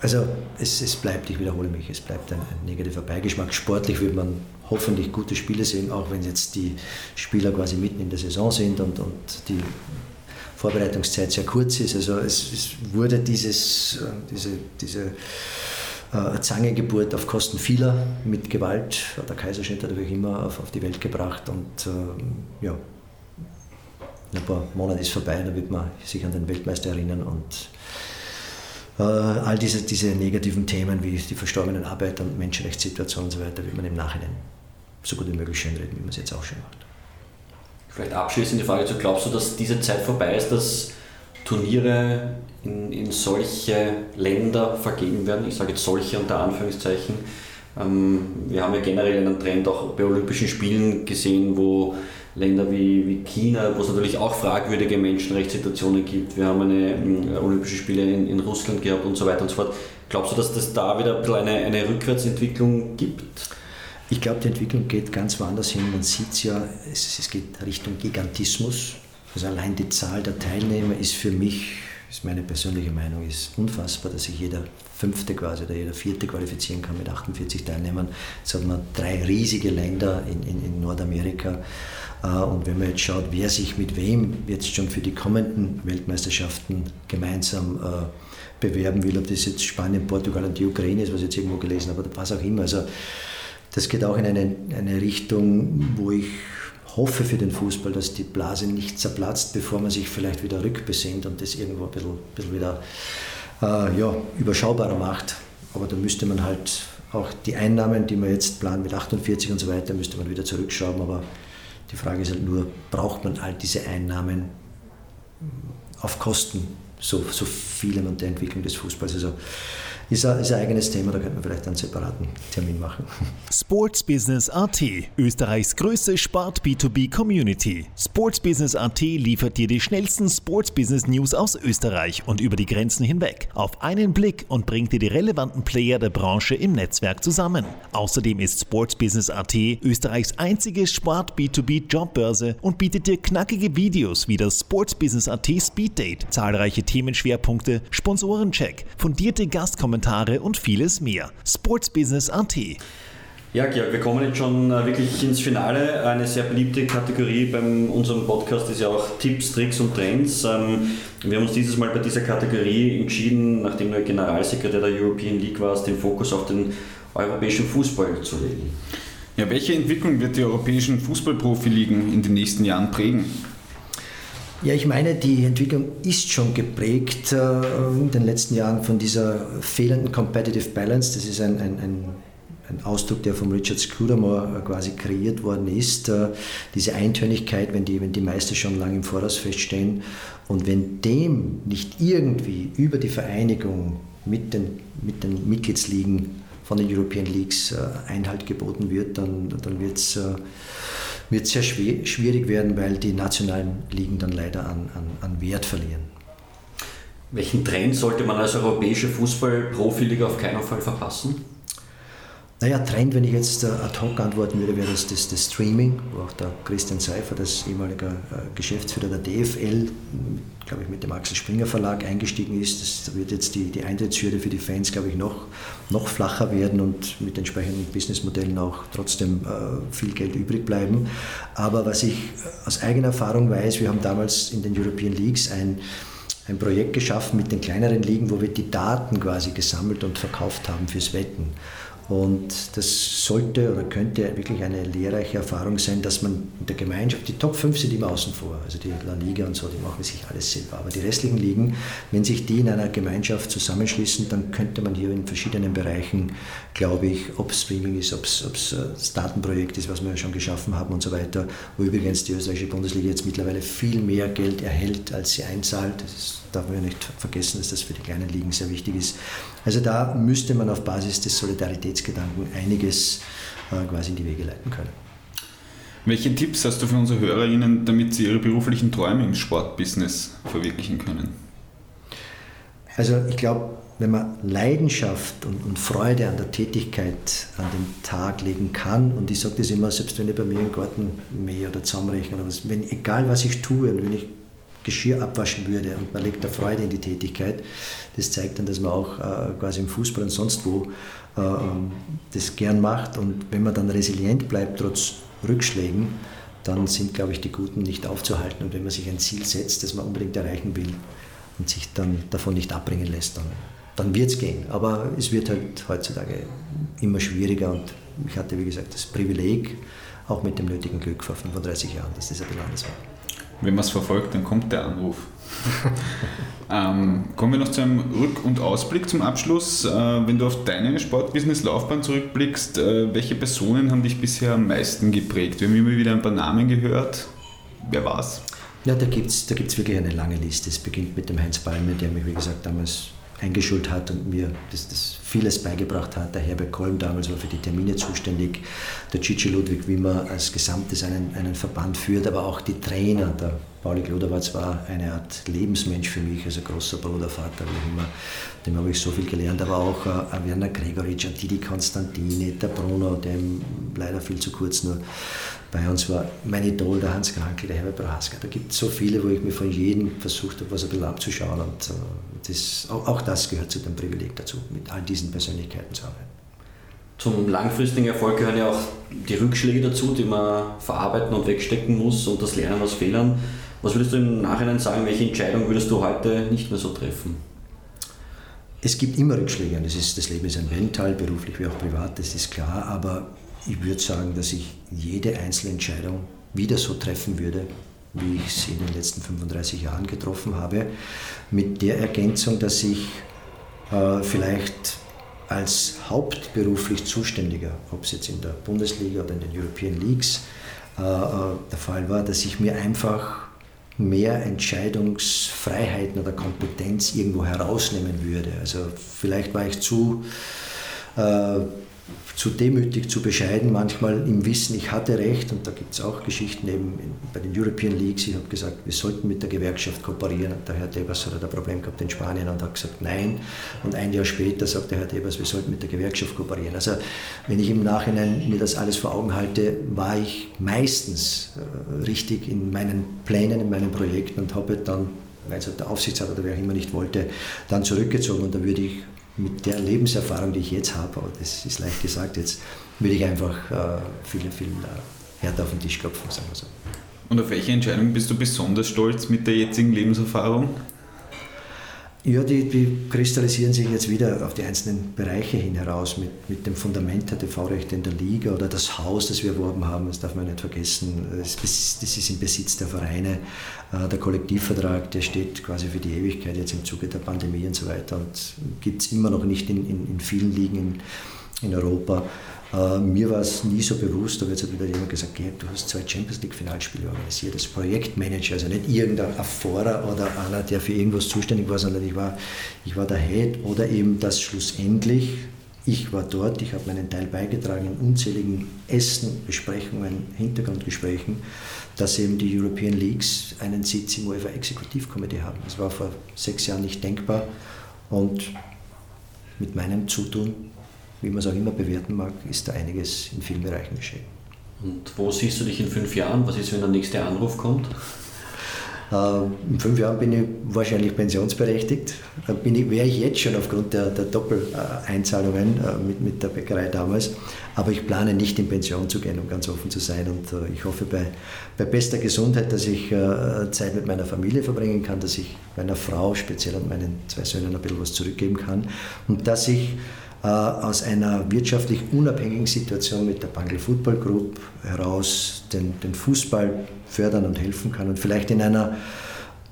also es, es bleibt, ich wiederhole mich, es bleibt ein, ein negativer Beigeschmack. Sportlich wird man hoffentlich gute Spiele sehen, auch wenn jetzt die Spieler quasi mitten in der Saison sind und, und die Vorbereitungszeit sehr kurz ist. Also es, es wurde dieses, äh, diese, diese äh, Zangengeburt auf Kosten vieler mit Gewalt, der Kaiserschnitt hat natürlich immer auf, auf die Welt gebracht und äh, ja, in ein paar Monaten ist vorbei, da wird man sich an den Weltmeister erinnern und äh, all diese, diese negativen Themen wie die verstorbenen Arbeiter und Menschenrechtssituation und so weiter wird man im Nachhinein so gut wie möglich schönreden, wie man es jetzt auch schon macht. Vielleicht abschließend die Frage zu, glaubst du, dass diese Zeit vorbei ist, dass Turniere in, in solche Länder vergeben werden? Ich sage jetzt solche unter Anführungszeichen. Ähm, wir haben ja generell einen Trend auch bei Olympischen Spielen gesehen, wo Länder wie, wie China, wo es natürlich auch fragwürdige Menschenrechtssituationen gibt. Wir haben eine um, Olympische Spiele in, in, Russland gehabt und so weiter und so fort. Glaubst du, dass das da wieder ein eine, eine Rückwärtsentwicklung gibt? Ich glaube, die Entwicklung geht ganz woanders hin. Man sieht es ja, es, geht Richtung Gigantismus. Also allein die Zahl der Teilnehmer ist für mich, ist meine persönliche Meinung, ist unfassbar, dass sich jeder Fünfte quasi oder jeder Vierte qualifizieren kann mit 48 Teilnehmern. Jetzt hat man drei riesige Länder in, in, in Nordamerika. Äh, und wenn man jetzt schaut, wer sich mit wem jetzt schon für die kommenden Weltmeisterschaften gemeinsam äh, bewerben will, ob das jetzt Spanien, Portugal und die Ukraine ist, was ich jetzt irgendwo gelesen habe, oder was auch immer. Also das geht auch in eine, eine Richtung, wo ich hoffe für den Fußball, dass die Blase nicht zerplatzt, bevor man sich vielleicht wieder rückbesinnt und das irgendwo ein bisschen, bisschen wieder äh, ja, überschaubarer macht. Aber da müsste man halt auch die Einnahmen, die man jetzt plant mit 48 und so weiter, müsste man wieder zurückschrauben. Aber die Frage ist halt nur, braucht man all diese Einnahmen auf Kosten so, so vielem und der Entwicklung des Fußballs? Also ist ein, ist ein eigenes Thema, da könnte man vielleicht einen separaten Termin machen. Sports Business AT, Österreichs größte Sport-B2B-Community. Sports Business AT liefert dir die schnellsten Sports Business News aus Österreich und über die Grenzen hinweg auf einen Blick und bringt dir die relevanten Player der Branche im Netzwerk zusammen. Außerdem ist Sports Business AT Österreichs einzige Sport-B2B-Jobbörse und bietet dir knackige Videos wie das Sports Business AT Speed Date, zahlreiche Themenschwerpunkte, Sponsorencheck, fundierte Gastkommentare und vieles mehr. Sports Business AT. Ja, Georg, wir kommen jetzt schon äh, wirklich ins Finale. Eine sehr beliebte Kategorie bei unserem Podcast ist ja auch Tipps, Tricks und Trends. Ähm, wir haben uns dieses Mal bei dieser Kategorie entschieden, nachdem du Generalsekretär der European League warst, den Fokus auf den europäischen Fußball zu legen. Ja, welche Entwicklung wird die europäischen Fußballprofi-Ligen in den nächsten Jahren prägen? Ja, ich meine, die Entwicklung ist schon geprägt äh, in den letzten Jahren von dieser fehlenden Competitive Balance. Das ist ein, ein, ein ein Ausdruck, der von Richard Scudamore quasi kreiert worden ist. Äh, diese Eintönigkeit, wenn die, wenn die Meister schon lange im Voraus feststehen und wenn dem nicht irgendwie über die Vereinigung mit den, mit den Mitgliedsligen von den European Leagues äh, Einhalt geboten wird, dann, dann wird es äh, wird sehr schwierig werden, weil die nationalen Ligen dann leider an, an, an Wert verlieren. Welchen Trend sollte man als europäische Fußball-Profiliga auf keinen Fall verpassen? Naja, Trend, wenn ich jetzt ad hoc antworten würde, wäre das, das, das Streaming, wo auch der Christian Seifer, das ehemalige äh, Geschäftsführer der DFL, glaube ich, mit dem Axel Springer Verlag eingestiegen ist. Das wird jetzt die, die Eintrittshürde für die Fans, glaube ich, noch, noch flacher werden und mit entsprechenden Businessmodellen auch trotzdem äh, viel Geld übrig bleiben. Aber was ich aus eigener Erfahrung weiß, wir haben damals in den European Leagues ein ein Projekt geschaffen mit den kleineren Ligen, wo wir die Daten quasi gesammelt und verkauft haben fürs Wetten. Und das sollte oder könnte wirklich eine lehrreiche Erfahrung sein, dass man in der Gemeinschaft, die Top 5 sind immer außen vor, also die La Liga und so, die machen sich alles selber. Aber die restlichen Ligen, wenn sich die in einer Gemeinschaft zusammenschließen, dann könnte man hier in verschiedenen Bereichen, glaube ich, ob Streaming ist, ob es das Datenprojekt ist, was wir ja schon geschaffen haben und so weiter, wo übrigens die österreichische Bundesliga jetzt mittlerweile viel mehr Geld erhält, als sie einzahlt. Das ist darf man ja nicht vergessen, dass das für die kleinen Ligen sehr wichtig ist. Also da müsste man auf Basis des Solidaritätsgedanken einiges äh, quasi in die Wege leiten können. Welche Tipps hast du für unsere HörerInnen, damit sie ihre beruflichen Träume im Sportbusiness verwirklichen können? Also ich glaube, wenn man Leidenschaft und, und, Freude an der Tätigkeit an den Tag legen kann, und ich sage das immer, selbst wenn ich bei mir im Garten mähe oder zusammenrechne oder was, wenn, egal was ich tue und wenn ich Geschirr abwaschen würde und man legt da Freude in die Tätigkeit. Das zeigt dann, dass man auch äh, quasi im Fußball und sonst wo äh, ähm, das gern macht und wenn man dann resilient bleibt trotz Rückschlägen, dann sind, glaube ich, die Guten nicht aufzuhalten und wenn man sich ein Ziel setzt, das man unbedingt erreichen will und sich dann davon nicht abbringen lässt, dann, dann wird es gehen. Aber es wird halt heutzutage immer schwieriger und ich hatte, wie gesagt, das Privileg, auch mit dem nötigen Glück vor 35 Jahren, dass das ein bisschen anders war wenn man es verfolgt, dann kommt der Anruf. ähm, kommen wir noch zu einem Rück- und Ausblick zum Abschluss. Äh, wenn du auf deine Sportbusiness-Laufbahn zurückblickst, äh, welche Personen haben dich bisher am meisten geprägt? Wir haben immer wieder ein paar Namen gehört. Wer war's? Ja, da gibt es da gibt's wirklich eine lange Liste. Es beginnt mit dem Heinz Balmer, der mich, wie gesagt, damals eingeschult hat und mir das, das vieles beigebracht hat. Der Herbert Kolm damals war für die Termine zuständig, der Cici Ludwig Wimmer als Gesamtes einen, einen Verband führt, aber auch die Trainer. Der Pauli Kloder war eine Art Lebensmensch für mich, also großer Bruder, Vater, wie immer, dem habe ich so viel gelernt, aber auch äh, Werner Gregoritsch, Didi Konstantini, der Bruno, dem leider viel zu kurz nur bei uns war mein Idol, der Hans Krankel, der Herbert Brahaska. Da gibt es so viele, wo ich mir von jedem versucht habe, was ein bisschen abzuschauen. Und äh, das, auch, das gehört zu dem Privileg dazu, mit all diesen Persönlichkeiten zu arbeiten. Zum langfristigen Erfolg gehören ja auch die Rückschläge dazu, die man verarbeiten und wegstecken muss und das Lernen aus Fehlern. Was würdest du im Nachhinein sagen, welche Entscheidung würdest du heute nicht mehr so treffen? Es gibt immer Rückschläge und das, ist, das Leben ist ein Wellental, beruflich wie auch privat, das ist klar, aber ich würde sagen, dass ich jede einzelne Entscheidung wieder so treffen würde, wie ich sie in den letzten 35 Jahren getroffen habe, mit der Ergänzung, dass ich äh, vielleicht als hauptberuflich Zuständiger, ob es jetzt in der Bundesliga oder in den European Leagues äh, äh der Fall war, dass ich mir einfach mehr Entscheidungsfreiheiten oder Kompetenz irgendwo herausnehmen würde. Also vielleicht war ich zu äh, zu demütig, zu bescheiden, manchmal im Wissen, ich hatte recht und da gibt es auch Geschichten eben bei den European Leagues. Ich habe gesagt, wir sollten mit der Gewerkschaft kooperieren und der Herr Debers hat ein Problem gehabt in Spanien und hat gesagt nein und ein Jahr später sagt der Herr Debers, wir sollten mit der Gewerkschaft kooperieren. Also wenn ich im Nachhinein mir das alles vor Augen halte, war ich meistens äh, richtig in meinen Plänen, in meinen Projekten und habe dann weil es halt der Aufsichtsrat oder wer auch immer nicht wollte, dann zurückgezogen und da würde ich mit der Lebenserfahrung, die ich jetzt habe, aber das ist leicht gesagt, jetzt würde ich einfach äh, viel, viel äh, härter auf den Tisch klopfen, sagen wir so. Und auf welche Entscheidung bist du besonders stolz mit der jetzigen Lebenserfahrung? Ja, die, die kristallisieren sich jetzt wieder auf die einzelnen Bereiche hin heraus mit, mit dem Fundament der TV-Rechte in der Liga oder das Haus, das wir erworben haben, das darf man nicht vergessen. Das, ist im Besitz der Vereine. Äh, der Kollektivvertrag, der steht quasi für die Ewigkeit jetzt im Zuge der Pandemie und so weiter und gibt es immer noch nicht in, in, in vielen Ligen in, in Europa. Äh, mir war es nie so bewusst, wird jetzt wieder jemand gesagt, Gerd, du hast zwei Champions League-Finalspiele organisiert als Projektmanager, also nicht irgendein Erfahrer oder einer, der für irgendwas zuständig war, sondern ich war, ich war der Head oder eben das schlussendlich, ich war dort, ich habe meinen Teil beigetragen in unzähligen Essen, Besprechungen, Hintergrundgesprächen, dass eben die European Leagues einen Sitz im UEFA Exekutivkomitee haben. Das war vor sechs Jahren nicht denkbar und mit meinem Zutun wie man es auch immer bewerten mag, ist da einiges in vielen Bereichen geschehen. Und wo siehst du dich in fünf Jahren? Was ist, wenn der nächste Anruf kommt? Äh, in fünf Jahren bin ich wahrscheinlich pensionsberechtigt. Bin ich, wäre ich jetzt schon aufgrund der, der Doppeleinzahlungen äh, mit, mit der Bäckerei damals. Aber ich plane nicht in Pension zu gehen, um ganz offen zu sein. Und äh, ich hoffe bei, bei bester Gesundheit, dass ich Zeit mit meiner Familie verbringen kann, dass ich meiner Frau, speziell und meinen zwei Söhnen, ein bisschen was zurückgeben kann. Und dass ich aus einer wirtschaftlich unabhängigen Situation mit der Bangl Football Group heraus den, den Fußball fördern und helfen kann und vielleicht in einer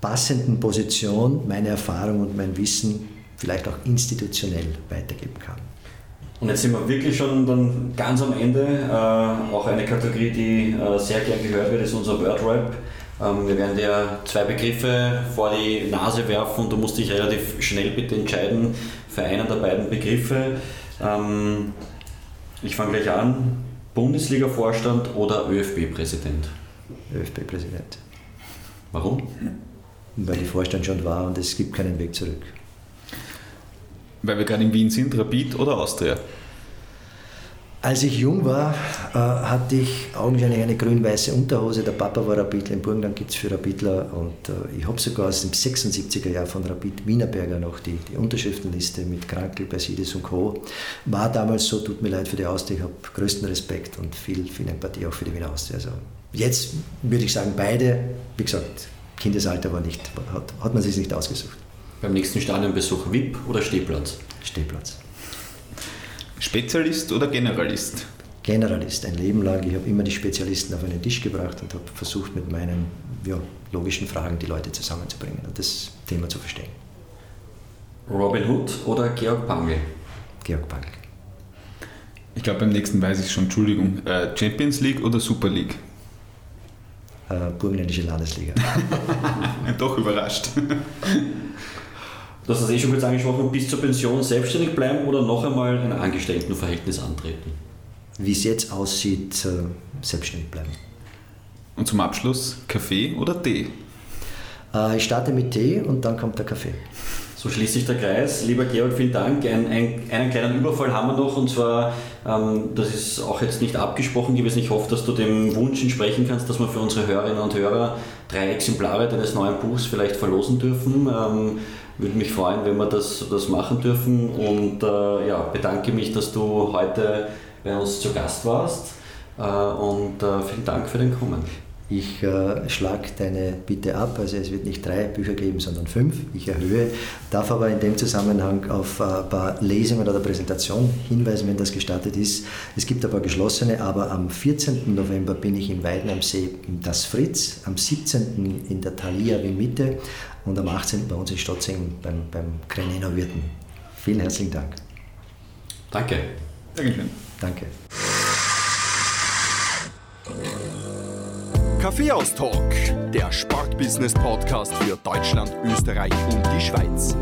passenden Position meine Erfahrung und mein Wissen vielleicht auch institutionell weitergeben kann. Und jetzt sind wir wirklich schon dann ganz am Ende. Äh, auch eine Kategorie, die äh, sehr gern gehört wird, ist unser Word Rap. Ähm, wir werden dir zwei Begriffe vor die Nase werfen und du musst dich relativ schnell bitte entscheiden, für einen der beiden Begriffe. Ähm, ich fange gleich an. Bundesliga-Vorstand oder ÖFB-Präsident? ÖFB-Präsident. Warum? Weil ich Vorstand schon war und es gibt keinen Weg zurück. Weil wir gerade in Wien sind, Rapid oder Austria? Als ich jung war, äh, hatte ich augenscheinlich eine grün-weiße Unterhose. Der Papa war Rapidler, im Burgenland gibt es für Rapidler und äh, ich habe sogar aus dem 76er Jahr von Rapid Wienerberger noch die, die Unterschriftenliste mit Krankel, Persidis und Co. War damals so, tut mir leid für die Austria, ich habe größten Respekt und viel, viel Empathie auch für die Wiener Austria. Also jetzt würde ich sagen, beide, wie gesagt, Kindesalter war nicht, hat, hat man sich nicht ausgesucht. Beim nächsten Stadionbesuch VIP oder Stehplatz? Stehplatz. Spezialist oder Generalist? Generalist, ein Leben lang. Ich habe immer die Spezialisten auf einen Tisch gebracht und habe versucht, mit meinen ja, logischen Fragen die Leute zusammenzubringen und das Thema zu verstehen. Robin Hood oder Georg Pangl? Georg Pangl. Ich glaube, beim nächsten weiß ich schon, Entschuldigung. Äh, Champions League oder Super League? Äh, Burgenländische Landesliga. Doch überrascht. Du hast das eh schon kurz angesprochen, bis zur Pension selbstständig bleiben oder noch einmal ein Angestelltenverhältnis antreten? Wie es jetzt aussieht, äh, selbstständig bleiben. Und zum Abschluss Kaffee oder Tee? Äh, ich starte mit Tee und dann kommt der Kaffee. So schließt sich der Kreis. Lieber Georg, vielen Dank. Ein, ein, einen kleinen Überfall haben wir noch und zwar, ähm, das ist auch jetzt nicht abgesprochen gewesen. Ich hoffe, dass du dem Wunsch entsprechen kannst, dass wir für unsere Hörerinnen und Hörer drei Exemplare deines neuen Buchs vielleicht verlosen dürfen. Ähm, würde mich freuen, wenn wir das, das machen dürfen und äh, ja, bedanke mich, dass du heute bei uns zu Gast warst äh, und äh, vielen Dank für den Kommen. Ich äh, schlage deine Bitte ab, also es wird nicht drei Bücher geben, sondern fünf. Ich erhöhe, darf aber in dem Zusammenhang auf äh, ein paar Lesungen oder Präsentationen hinweisen, wenn das gestattet ist. Es gibt ein paar geschlossene, aber am 14. November bin ich in Weiden am See im Das Fritz, am 17. in der Thalia Wien Mitte und am 18. bei uns in Stotzing beim, beim Krenner Wirten. Vielen herzlichen Dank. Danke. Dankeschön. Danke. Kaffeehaus Talk, der Sportbusiness Podcast für Deutschland, Österreich und die Schweiz.